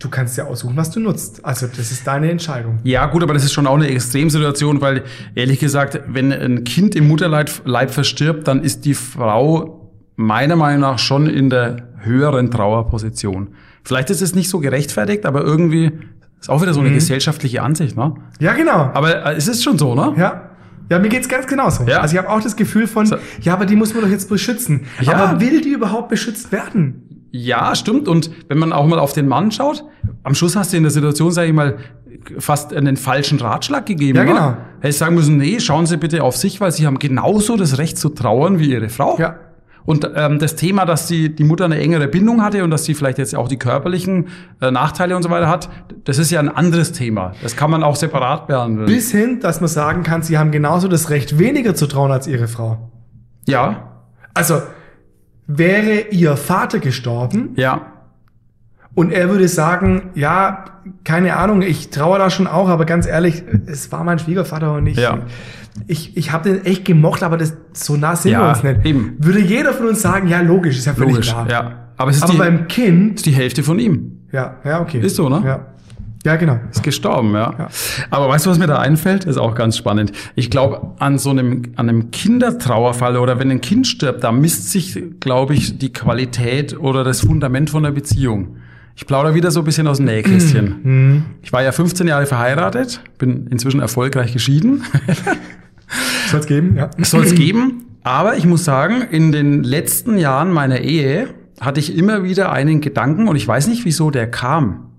du kannst ja aussuchen, was du nutzt. Also das ist deine Entscheidung. Ja, gut, aber das ist schon auch eine Extremsituation, weil ehrlich gesagt, wenn ein Kind im Mutterleib Leib verstirbt, dann ist die Frau meiner Meinung nach schon in der höheren Trauerposition. Vielleicht ist es nicht so gerechtfertigt, aber irgendwie ist auch wieder so eine gesellschaftliche Ansicht, ne? Ja, genau. Aber äh, es ist schon so, ne? Ja. Ja, mir geht's ganz genauso. Ja. Also ich habe auch das Gefühl von, So. ja, aber die muss man doch jetzt beschützen. Ja. Aber will die überhaupt beschützt werden? Ja, stimmt. Und wenn man auch mal auf den Mann schaut, am Schluss hast du in der Situation, sage ich mal, fast einen falschen Ratschlag gegeben. Ja, wa? genau. Hätte ich sagen müssen, nee, schauen Sie bitte auf sich, weil Sie haben genauso das Recht zu trauern wie Ihre Frau. Ja. Und ähm, das Thema, dass die, die Mutter eine engere Bindung hatte und dass sie vielleicht jetzt auch die körperlichen äh, Nachteile und so weiter hat, das ist ja ein anderes Thema. Das kann man auch separat behandeln. Bis hin, dass man sagen kann, sie haben genauso das Recht, weniger zu trauen als ihre Frau. ja, Also, wäre ihr Vater gestorben ja, und er würde sagen, ja, keine Ahnung, ich traue da schon auch, aber ganz ehrlich, es war mein Schwiegervater und ich, Ja. ich, ich habe den echt gemocht, aber das, so nah sind wir Ja, uns nicht. eben. Würde jeder von uns sagen, ja, logisch, ist ja völlig logisch. klar. Ja. Aber es ist, Aber die, beim Kind, ist die Hälfte von ihm. ja, ja, okay. Ist so, ne? Ja, ja genau. Ist gestorben, ja. Ja. Aber weißt du, was mir da einfällt? Ist auch ganz spannend. Ich glaube, an so einem, an einem Kindertrauerfall oder wenn ein Kind stirbt, da misst sich, glaube ich, die Qualität oder das Fundament von der Beziehung. Ich plaudere wieder so ein bisschen aus dem Nähkästchen. Mhm. Ich war ja 15 Jahre verheiratet, bin inzwischen erfolgreich geschieden. Soll's geben, ja. Soll es geben. Aber ich muss sagen, in den letzten Jahren meiner Ehe hatte ich immer wieder einen Gedanken und ich weiß nicht, wieso der kam.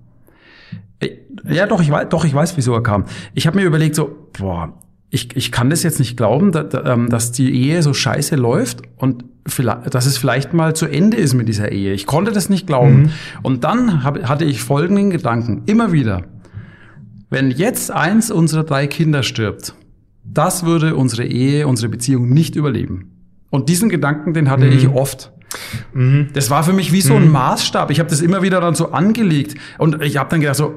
Äh, Ja, doch, ich weiß, doch, ich weiß, wieso er kam. Ich habe mir überlegt, so, boah, ich, ich kann das jetzt nicht glauben, da, da, ähm, dass die Ehe so scheiße läuft und vielleicht, dass es vielleicht mal zu Ende ist mit dieser Ehe. Ich konnte das nicht glauben. Und dann hab, hatte ich folgenden Gedanken, immer wieder. Wenn jetzt eins unserer drei Kinder stirbt, das würde unsere Ehe, unsere Beziehung nicht überleben. Und diesen Gedanken, den hatte ich oft. Das war für mich wie so ein Maßstab. Ich habe das immer wieder dann so angelegt und ich habe dann gedacht so,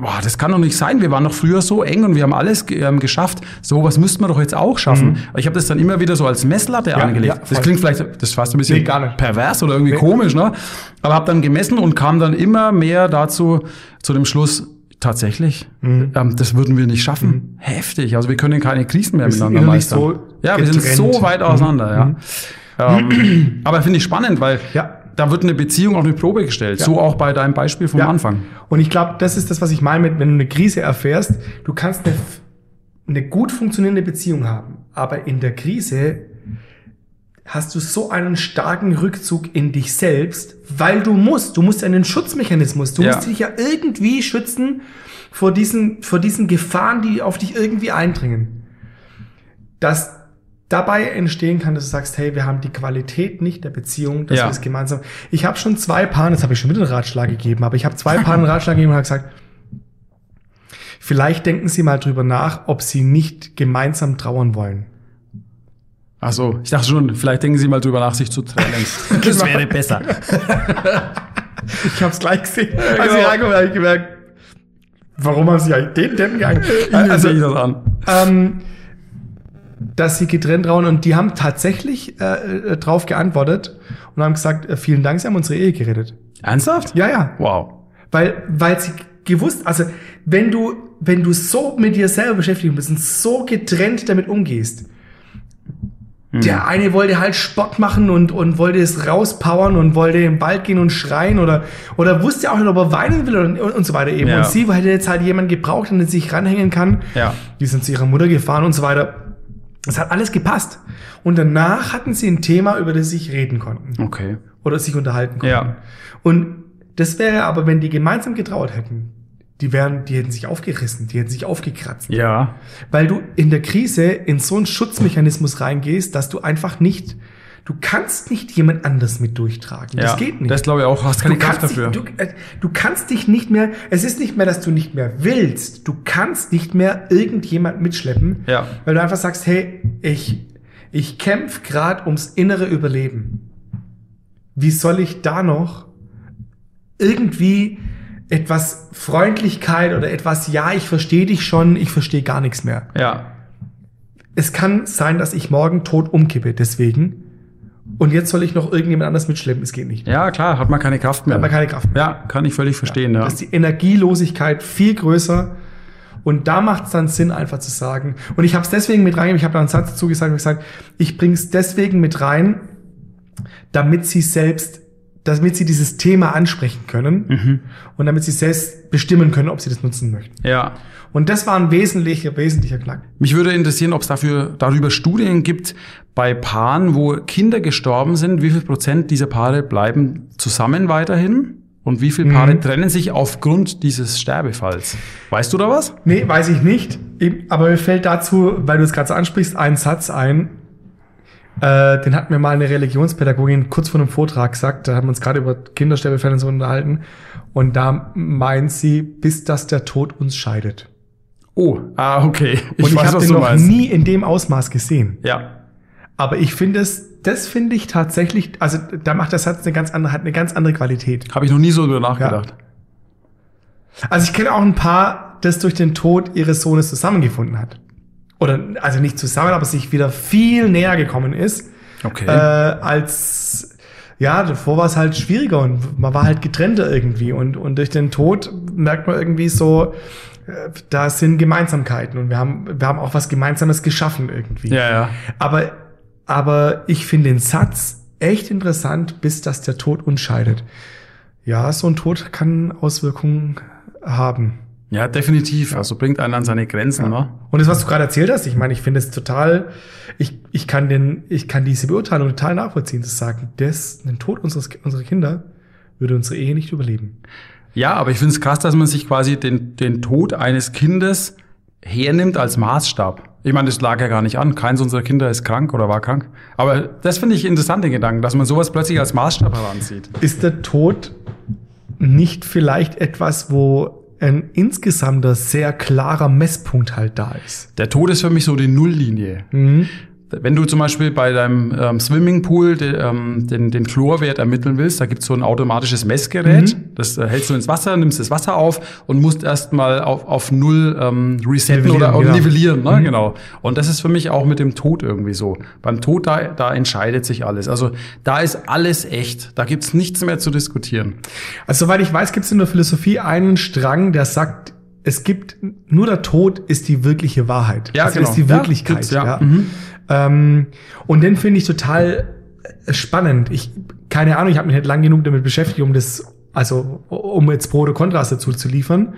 boah, das kann doch nicht sein. Wir waren doch früher so eng und wir haben alles ähm, geschafft. So was müssten wir doch jetzt auch schaffen. Ich habe das dann immer wieder so als Messlatte angelegt. ja, das klingt vielleicht, das ist fast ein bisschen Nee, pervers oder irgendwie Nee. komisch, ne? Aber habe dann gemessen und kam dann immer mehr dazu zu dem Schluss. Tatsächlich, Mhm. ähm, das würden wir nicht schaffen. Heftig. Also wir können keine Krisen mehr Wir miteinander meistern. so ja, wir sind so weit auseinander. Ja. Ähm, aber finde ich spannend, weil Ja. Da wird eine Beziehung auf eine Probe gestellt. Ja. So auch bei deinem Beispiel vom Ja. Anfang. Und ich glaube, das ist das, was ich meine mit, wenn du eine Krise erfährst, du kannst eine, eine gut funktionierende Beziehung haben, aber in der Krise hast du so einen starken Rückzug in dich selbst, weil du musst, du musst einen Schutzmechanismus, du Ja. musst dich ja irgendwie schützen vor diesen, vor diesen Gefahren, die auf dich irgendwie eindringen. Dass dabei entstehen kann, dass du sagst, hey, wir haben die Qualität nicht der Beziehung, dass Ja. wir das gemeinsam. Ich habe schon zwei Paaren, jetzt habe ich schon wieder einen Ratschlag gegeben, aber ich habe zwei Paaren einen Ratschlag gegeben und habe gesagt, vielleicht denken Sie mal drüber nach, ob Sie nicht gemeinsam trauern wollen. Ach so, ich dachte schon, vielleicht denken Sie mal drüber nach, sich zu trennen. das Genau. wäre besser. Ich habe es gleich gesehen. Als genau. ich reinkomme, habe ich gemerkt, warum haben Sie eigentlich den Deppen gegangen? Also, sehe ich das an. ähm, dass sie getrennt trauen und die haben tatsächlich äh, äh, drauf geantwortet und haben gesagt, äh, vielen Dank, Sie haben unsere Ehe gerettet. Ernsthaft? Ja, ja. Wow. Weil, weil sie gewusst, also wenn du, wenn du so mit dir selber beschäftigt bist und so getrennt damit umgehst, der eine wollte halt Sport machen und, und wollte es rauspowern und wollte im Wald gehen und schreien oder, oder wusste auch nicht, ob er weinen will und, und so weiter eben. Ja. Und sie hätte jetzt halt jemanden gebraucht, an den sie sich ranhängen kann. Ja. Die sind zu ihrer Mutter gefahren und so weiter. Es hat alles gepasst. Und danach hatten sie ein Thema, über das sie sich reden konnten Okay. oder sich unterhalten konnten. Ja. Und das wäre aber, wenn die gemeinsam getrauert hätten, die wären, die hätten sich aufgerissen, die hätten sich aufgekratzt. Ja. Weil du in der Krise in so einen Schutzmechanismus reingehst, dass du einfach nicht, du kannst nicht jemand anders mit durchtragen. ja. Das geht nicht. Das glaube ich auch. Hast keine du Kraft kannst dafür. Dich, du, äh, du kannst dich nicht mehr, es ist nicht mehr, dass du nicht mehr willst. Du kannst nicht mehr irgendjemand mitschleppen, Ja. weil du einfach sagst, hey, ich, ich kämpfe gerade ums innere Überleben. Wie soll ich da noch irgendwie etwas Freundlichkeit oder etwas, ja, ich verstehe dich schon, ich verstehe gar nichts mehr. ja. Es kann sein, dass ich morgen tot umkippe, deswegen. Und jetzt soll ich noch irgendjemand anders mitschleppen, es geht nicht. Ja, klar, hat man keine Kraft mehr. Hat man keine Kraft mehr. ja, kann ich völlig verstehen, ja. Da ist die Energielosigkeit viel größer. Und da macht es dann Sinn, einfach zu sagen. Und ich habe es deswegen mit reingegeben, ich habe da einen Satz dazu gesagt, ich gesagt, ich bringe es deswegen mit rein, damit sie selbst, damit sie dieses Thema ansprechen können Mhm. und damit sie selbst bestimmen können, ob sie das nutzen möchten. Ja. Und das war ein wesentlicher, wesentlicher Knack. Mich würde interessieren, ob es dafür darüber Studien gibt bei Paaren, wo Kinder gestorben sind, wie viel Prozent dieser Paare bleiben zusammen weiterhin und wie viele Paare Mhm. trennen sich aufgrund dieses Sterbefalls. Weißt du da was? Nee, weiß ich nicht. Aber mir fällt dazu, weil du es gerade so ansprichst, ein Satz ein. Äh, den hat mir mal eine Religionspädagogin kurz vor einem Vortrag gesagt. Da haben wir uns gerade über Kindersterbefälle und so unterhalten. Und da meint sie, bis dass der Tod uns scheidet. Oh, ah, okay. Ich und ich habe den noch meinst. nie in dem Ausmaß gesehen. Ja. Aber ich finde es, das finde ich tatsächlich, also da macht der Satz eine ganz andere, hat eine ganz andere Qualität. Habe ich noch nie so drüber nachgedacht. Also ich kenne auch ein Paar, das durch den Tod ihres Sohnes zusammengefunden hat. Oder, also nicht zusammen, aber sich wieder viel näher gekommen ist. Okay. Äh, als, ja, davor war es halt schwieriger und man war halt getrennter irgendwie. Und, und durch den Tod merkt man irgendwie so, äh, da sind Gemeinsamkeiten und wir haben, wir haben auch was Gemeinsames geschaffen irgendwie. ja, ja. Aber, aber ich finde den Satz echt interessant, bis dass der Tod uns scheidet. Ja, so ein Tod kann Auswirkungen haben. Ja, definitiv. Also bringt einen an seine Grenzen, ne? Und das, was du gerade erzählt hast, ich meine, ich finde es total, ich, ich kann den, ich kann diese Beurteilung total nachvollziehen, zu sagen, das, den Tod unseres, unserer Kinder würde unsere Ehe nicht überleben. Ja, aber ich finde es krass, dass man sich quasi den, den Tod eines Kindes hernimmt als Maßstab. Ich meine, das lag ja gar nicht an. Keins unserer Kinder ist krank oder war krank. Aber das finde ich interessante Gedanken, dass man sowas plötzlich als Maßstab heranzieht. Ist der Tod nicht vielleicht etwas, wo ein insgesamter sehr klarer Messpunkt halt da ist? Der Tod ist für mich so die Nulllinie. Mhm. Wenn du zum Beispiel bei deinem ähm, Swimmingpool de, ähm, den, den Chlorwert ermitteln willst, da gibt's so ein automatisches Messgerät. Mhm. Das äh, hältst du ins Wasser, nimmst das Wasser auf und musst erstmal auf, auf null ähm, resetten Nivellieren, oder, genau. nivellieren. Ne? Mhm. Genau. Und das ist für mich auch mit dem Tod irgendwie so. Beim Tod, da, da entscheidet sich alles. Also da ist alles echt. Da gibt's nichts mehr zu diskutieren. Also soweit ich weiß, gibt es in der Philosophie einen Strang, der sagt, es gibt nur der Tod ist die wirkliche Wahrheit. Ja, also genau. ist die Ja, Wirklichkeit. gibt's, ja. ja. Mhm. Ähm, und den finde ich total äh, spannend. Ich keine Ahnung, ich habe mich nicht lang genug damit beschäftigt, um das also um jetzt Pro oder Kontras dazu zu liefern.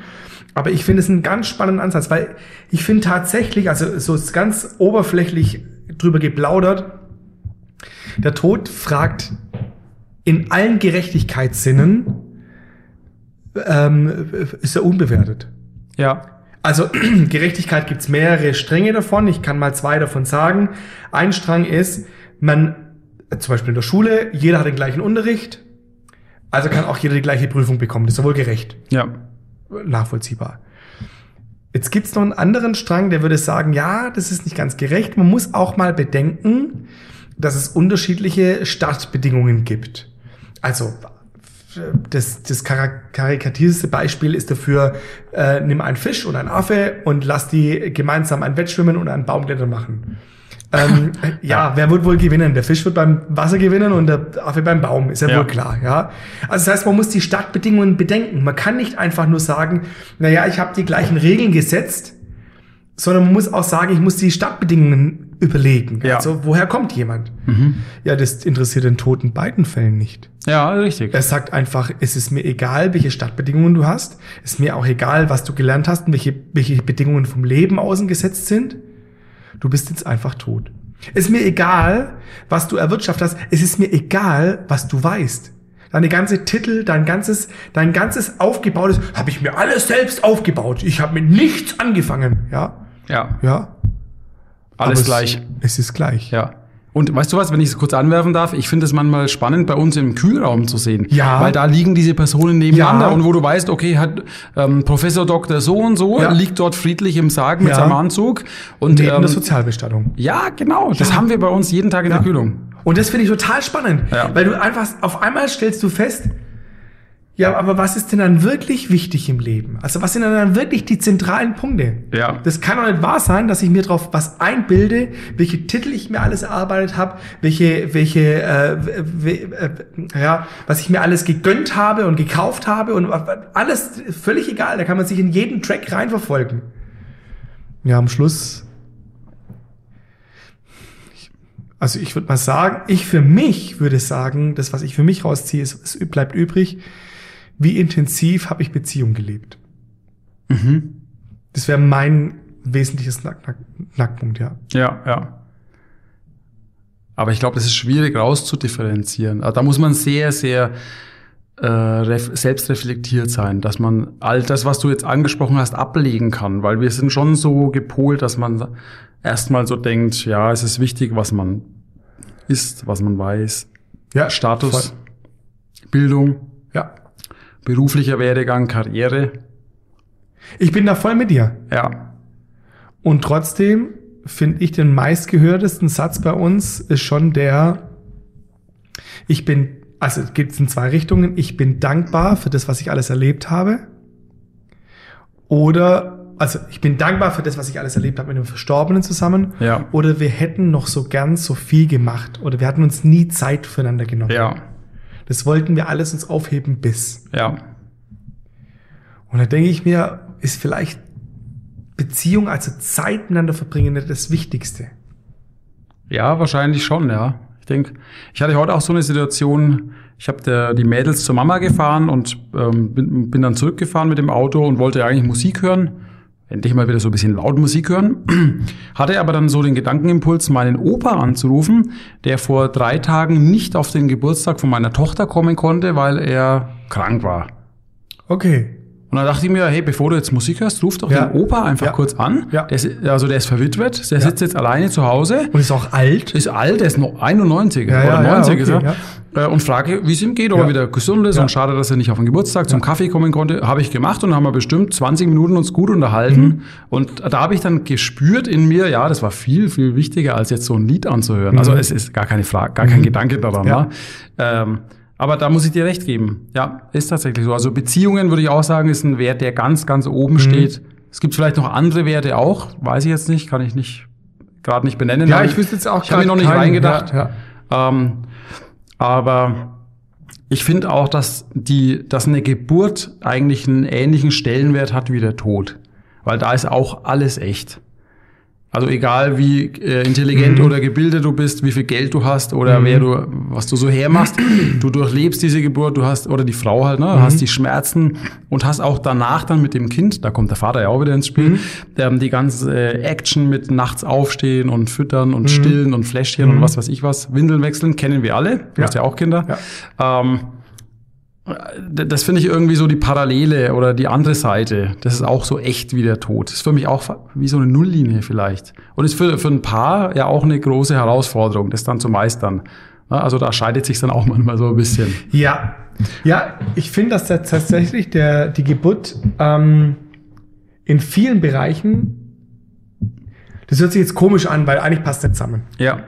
Aber ich finde es einen ganz spannenden Ansatz, weil ich finde tatsächlich, also so ist ganz oberflächlich drüber geplaudert, der Tod fragt in allen Gerechtigkeitssinnen, ähm, ist er unbewertet. Ja. Also Gerechtigkeit gibt's mehrere Stränge davon. Ich kann mal zwei davon sagen. Ein Strang ist, man, zum Beispiel in der Schule, jeder hat den gleichen Unterricht, also kann auch jeder die gleiche Prüfung bekommen. Das ist ja wohl gerecht. Ja. Nachvollziehbar. Jetzt gibt's noch einen anderen Strang, der würde sagen, ja, das ist nicht ganz gerecht. Man muss auch mal bedenken, dass es unterschiedliche Startbedingungen gibt. Also das, das karikatierste Beispiel ist dafür, äh, nimm einen Fisch und einen Affe und lass die gemeinsam ein Wettschwimmen und einen Baumkletter machen. ähm, ja, wer wird wohl gewinnen? Der Fisch wird beim Wasser gewinnen und der Affe beim Baum, ist ja, Ja. wohl klar, ja. Also das heißt, man muss die Startbedingungen bedenken. Man kann nicht einfach nur sagen, naja, ich habe die gleichen Regeln gesetzt, sondern man muss auch sagen, ich muss die Startbedingungen überlegen. Ja. Also woher kommt jemand? Ja, das interessiert den Tod in beiden Fällen nicht. Ja, richtig. Er sagt einfach, es ist mir egal, welche Startbedingungen du hast. Es ist mir auch egal, was du gelernt hast und welche, welche Bedingungen vom Leben außen gesetzt sind. Du bist jetzt einfach tot. Es ist mir egal, was du erwirtschaftet hast. Es ist mir egal, was du weißt. Deine ganze Titel, dein ganzes, dein ganzes Aufgebautes, habe ich mir alles selbst aufgebaut. Ich habe mit nichts angefangen. Ja, Ja. ja. Alles Aber gleich. Es, es ist gleich. Ja. Und weißt du was, wenn ich es kurz anwerfen darf, ich finde es manchmal spannend, bei uns im Kühlraum zu sehen. Ja. Weil da liegen diese Personen nebeneinander Ja. und wo du weißt, okay, hat ähm, Professor Dr. so und so, Ja. liegt dort friedlich im Sarg mit Ja. seinem Anzug. Und Neben ähm, der Sozialbestattung. ja, genau, das Ja. haben wir bei uns jeden Tag in der Kühlung. Und das finde ich total spannend, Ja. weil du einfach auf einmal stellst du fest, ja, aber was ist denn dann wirklich wichtig im Leben? Also was sind denn dann wirklich die zentralen Punkte? Ja. Das kann doch nicht wahr sein, dass ich mir drauf was einbilde, welche Titel ich mir alles erarbeitet habe, welche, welche, äh, äh, ja, was ich mir alles gegönnt habe und gekauft habe und alles völlig egal. Da kann man sich in jeden Track reinverfolgen. Ja, am Schluss Also ich würde mal sagen, ich für mich würde sagen, das, was ich für mich rausziehe, ist, es bleibt übrig. Wie intensiv habe ich Beziehung gelebt? Das wäre mein wesentliches Nack Nack Knackpunkt, ja. Ja, ja. Aber ich glaube, das ist schwierig rauszudifferenzieren. Also da muss man sehr, sehr äh, ref selbstreflektiert sein, dass man all das, was du jetzt angesprochen hast, ablegen kann. Weil wir sind schon so gepolt, dass man erstmal so denkt, ja, es ist wichtig, was man ist, was man weiß. Ja, Status, voll. Bildung, Ja. Beruflicher Werdegang, Karriere. Ich bin da voll mit dir. Ja, Und trotzdem finde ich den meistgehörtesten Satz bei uns ist schon der, ich bin, also gibt es in zwei Richtungen, ich bin dankbar für das, was ich alles erlebt habe. Oder, also ich bin dankbar für das, was ich alles erlebt habe mit dem Verstorbenen zusammen. Ja. Oder wir hätten noch so gern so viel gemacht. Oder wir hatten uns nie Zeit füreinander genommen. ja, Das wollten wir alles uns aufheben bis. ja. Und da denke ich mir, ist vielleicht Beziehung, also Zeit miteinander verbringen, nicht das Wichtigste. Ja, wahrscheinlich schon, ja. Ich denke, ich hatte heute auch so eine Situation, ich habe die Mädels zur Mama gefahren und ähm, bin, bin dann zurückgefahren mit dem Auto und wollte eigentlich Musik hören. Endlich mal wieder so ein bisschen laut Musik hören. Hatte aber dann so den Gedankenimpuls, meinen Opa anzurufen, der vor drei Tagen nicht auf den Geburtstag von meiner Tochter kommen konnte, weil er krank war. Okay. Und dann dachte ich mir, hey, bevor du jetzt Musik hörst, ruf doch Ja. den Opa einfach Ja. kurz an. Ja. Der ist, also der ist verwitwet, der sitzt jetzt alleine zu Hause. Und ist auch alt. Ist alt, der ist noch 91 Ja, oder ja, ja, 90 ist okay, er. Äh, Und frage, wie es ihm geht, ob er wieder gesund ist und schade, dass er nicht auf den Geburtstag zum Kaffee kommen konnte. Habe ich gemacht und haben wir bestimmt 20 Minuten uns gut unterhalten. Mhm. Und da habe ich dann gespürt in mir, ja, das war viel, viel wichtiger, als jetzt so ein Lied anzuhören. Also es ist gar keine Frage, gar kein Gedanke daran. Mhm. Ja. Ja. Ähm, aber da muss ich dir recht geben. Ja, ist tatsächlich so. Also Beziehungen, würde ich auch sagen, ist ein Wert, der ganz, ganz Mhm. oben steht. Es gibt vielleicht noch andere Werte auch, weiß ich jetzt nicht, kann ich nicht gerade nicht benennen. Ja, ich wüsste jetzt auch ich habe mir noch nicht keinen. reingedacht. Ja, ja. Ähm, aber ich finde auch, dass die, dass eine Geburt eigentlich einen ähnlichen Stellenwert hat wie der Tod. Weil da ist auch alles echt. Also egal wie äh, intelligent Mhm. oder gebildet du bist, wie viel Geld du hast oder wer du, was du so hermachst, du durchlebst diese Geburt, du hast, oder die Frau halt, ne, Mhm. hast die Schmerzen und hast auch danach dann mit dem Kind, da kommt der Vater ja auch wieder ins Spiel, Mhm. ähm, die ganze äh, Action mit nachts aufstehen und füttern Mhm. und stillen und Fläschchen und was weiß ich was, Windeln wechseln, kennen wir alle, du Ja. hast ja auch Kinder. Ja. Ähm, das finde ich irgendwie so die Parallele oder die andere Seite. Das ist auch so echt wie der Tod. Das ist für mich auch wie so eine Nulllinie vielleicht. Und ist für, für ein Paar ja auch eine große Herausforderung, das dann zu meistern. Also da scheidet sich dann auch manchmal so ein bisschen. Ja, ja, ich finde, dass da tatsächlich der, die Geburt ähm, in vielen Bereichen, das hört sich jetzt komisch an, weil eigentlich passt nicht zusammen. Ja,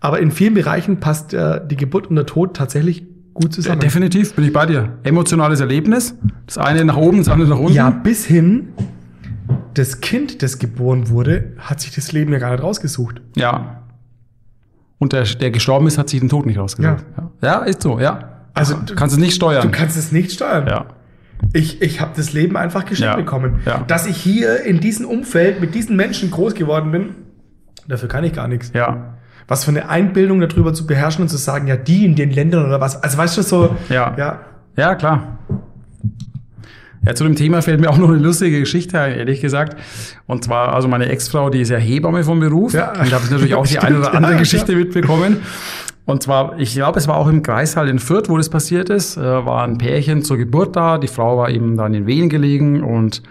Aber in vielen Bereichen passt äh, die Geburt und der Tod tatsächlich gut zusammen. definitiv bin ich bei dir. Emotionales Erlebnis. Das eine nach oben, das andere nach unten. Ja, bis hin, das Kind, das geboren wurde, hat sich das Leben ja gar nicht rausgesucht. Ja. Und der, der gestorben ist, hat sich den Tod nicht rausgesucht. Ja, ja ist so, ja. Also du kannst es nicht steuern. Du kannst es nicht steuern. ja. Ich, ich habe das Leben einfach geschenkt Ja. bekommen. Ja. Dass ich hier in diesem Umfeld mit diesen Menschen groß geworden bin, dafür kann ich gar nichts. Ja. Was für eine Einbildung darüber zu beherrschen und zu sagen, ja, die in den Ländern oder was. Also weißt du so, Ja. ja, Ja, klar. Ja, zu dem Thema fällt mir auch noch eine lustige Geschichte ein, ehrlich gesagt. Und zwar, also meine Ex-Frau, die ist ja Hebamme vom Beruf. Ja. Und da habe ich natürlich auch die eine oder andere ja, Geschichte mitbekommen. Und zwar, ich glaube, es war auch im Kreissaal in Fürth, wo das passiert ist, äh, war ein Pärchen zur Geburt da. Die Frau war eben da in den Wehen gelegen und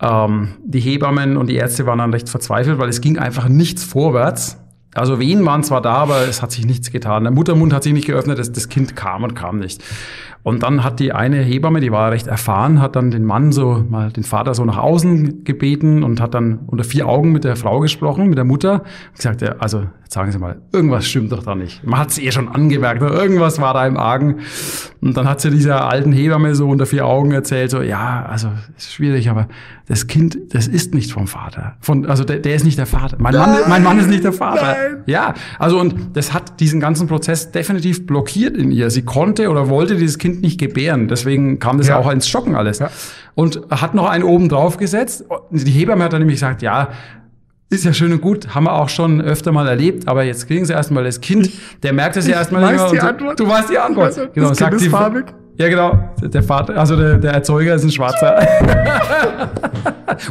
ähm, die Hebammen und die Ärzte waren dann recht verzweifelt, weil es ging einfach nichts vorwärts. Also Wehen waren zwar da, aber es hat sich nichts getan. Der Muttermund hat sich nicht geöffnet, das, das Kind kam und kam nicht. Und dann hat die eine Hebamme, die war recht erfahren, hat dann den Mann so, mal den Vater so nach außen gebeten und hat dann unter vier Augen mit der Frau gesprochen, mit der Mutter. Und gesagt, ja, also sagen Sie mal, irgendwas stimmt doch da nicht. Man hat es ihr schon angemerkt, ne? irgendwas war da im Argen. Und dann hat sie dieser alten Hebamme so unter vier Augen erzählt, so, ja, also ist schwierig, aber das Kind, das ist nicht vom Vater. Von, also der, der ist nicht der Vater. Mein Mann, mein Mann ist nicht der Vater. Nein. Ja, also und das hat diesen ganzen Prozess definitiv blockiert in ihr. Sie konnte oder wollte dieses Kind nicht gebären. Deswegen kam das Ja. auch ins Schocken alles. Ja. Und hat noch einen oben drauf gesetzt. Die Hebamme hat dann nämlich gesagt, ja, ist ja schön und gut, haben wir auch schon öfter mal erlebt, aber jetzt kriegen sie erstmal das Kind, der merkt es ja erstmal weiß nicht mehr. die. Antwort. Du weißt die Antwort. Also, das genau, Kind sagt ist die, farbig. Ja, genau. Der Vater, also der, der Erzeuger ist ein Schwarzer.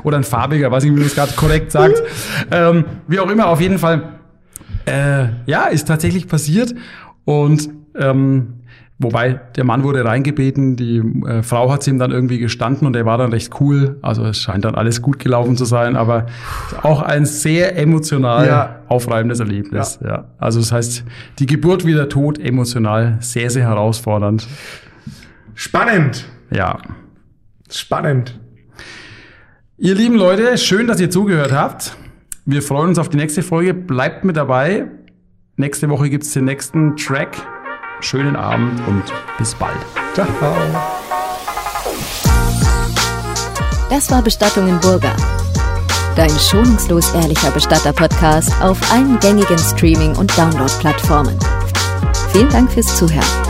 Oder ein farbiger, weiß ich, wie man das gerade korrekt sagt. ähm, wie auch immer, auf jeden Fall. Äh, ja, ist tatsächlich passiert. Und ähm, wobei der Mann wurde reingebeten, die äh, Frau hat ihm dann irgendwie gestanden und er war dann recht cool. Also es scheint dann alles gut gelaufen zu sein, aber auch ein sehr emotional Ja. aufreibendes Erlebnis. Ja. Also das heißt, die Geburt wie der Tod emotional sehr, sehr herausfordernd. spannend. Ja. Spannend. Ihr lieben Leute, schön, dass ihr zugehört habt. Wir freuen uns auf die nächste Folge. Bleibt mit dabei. Nächste Woche gibt's den nächsten Track. Schönen Abend und bis bald. Ciao. Das war Bestattungen Burger. Dein schonungslos ehrlicher Bestatter-Podcast auf allen gängigen Streaming- und Download-Plattformen. Vielen Dank fürs Zuhören.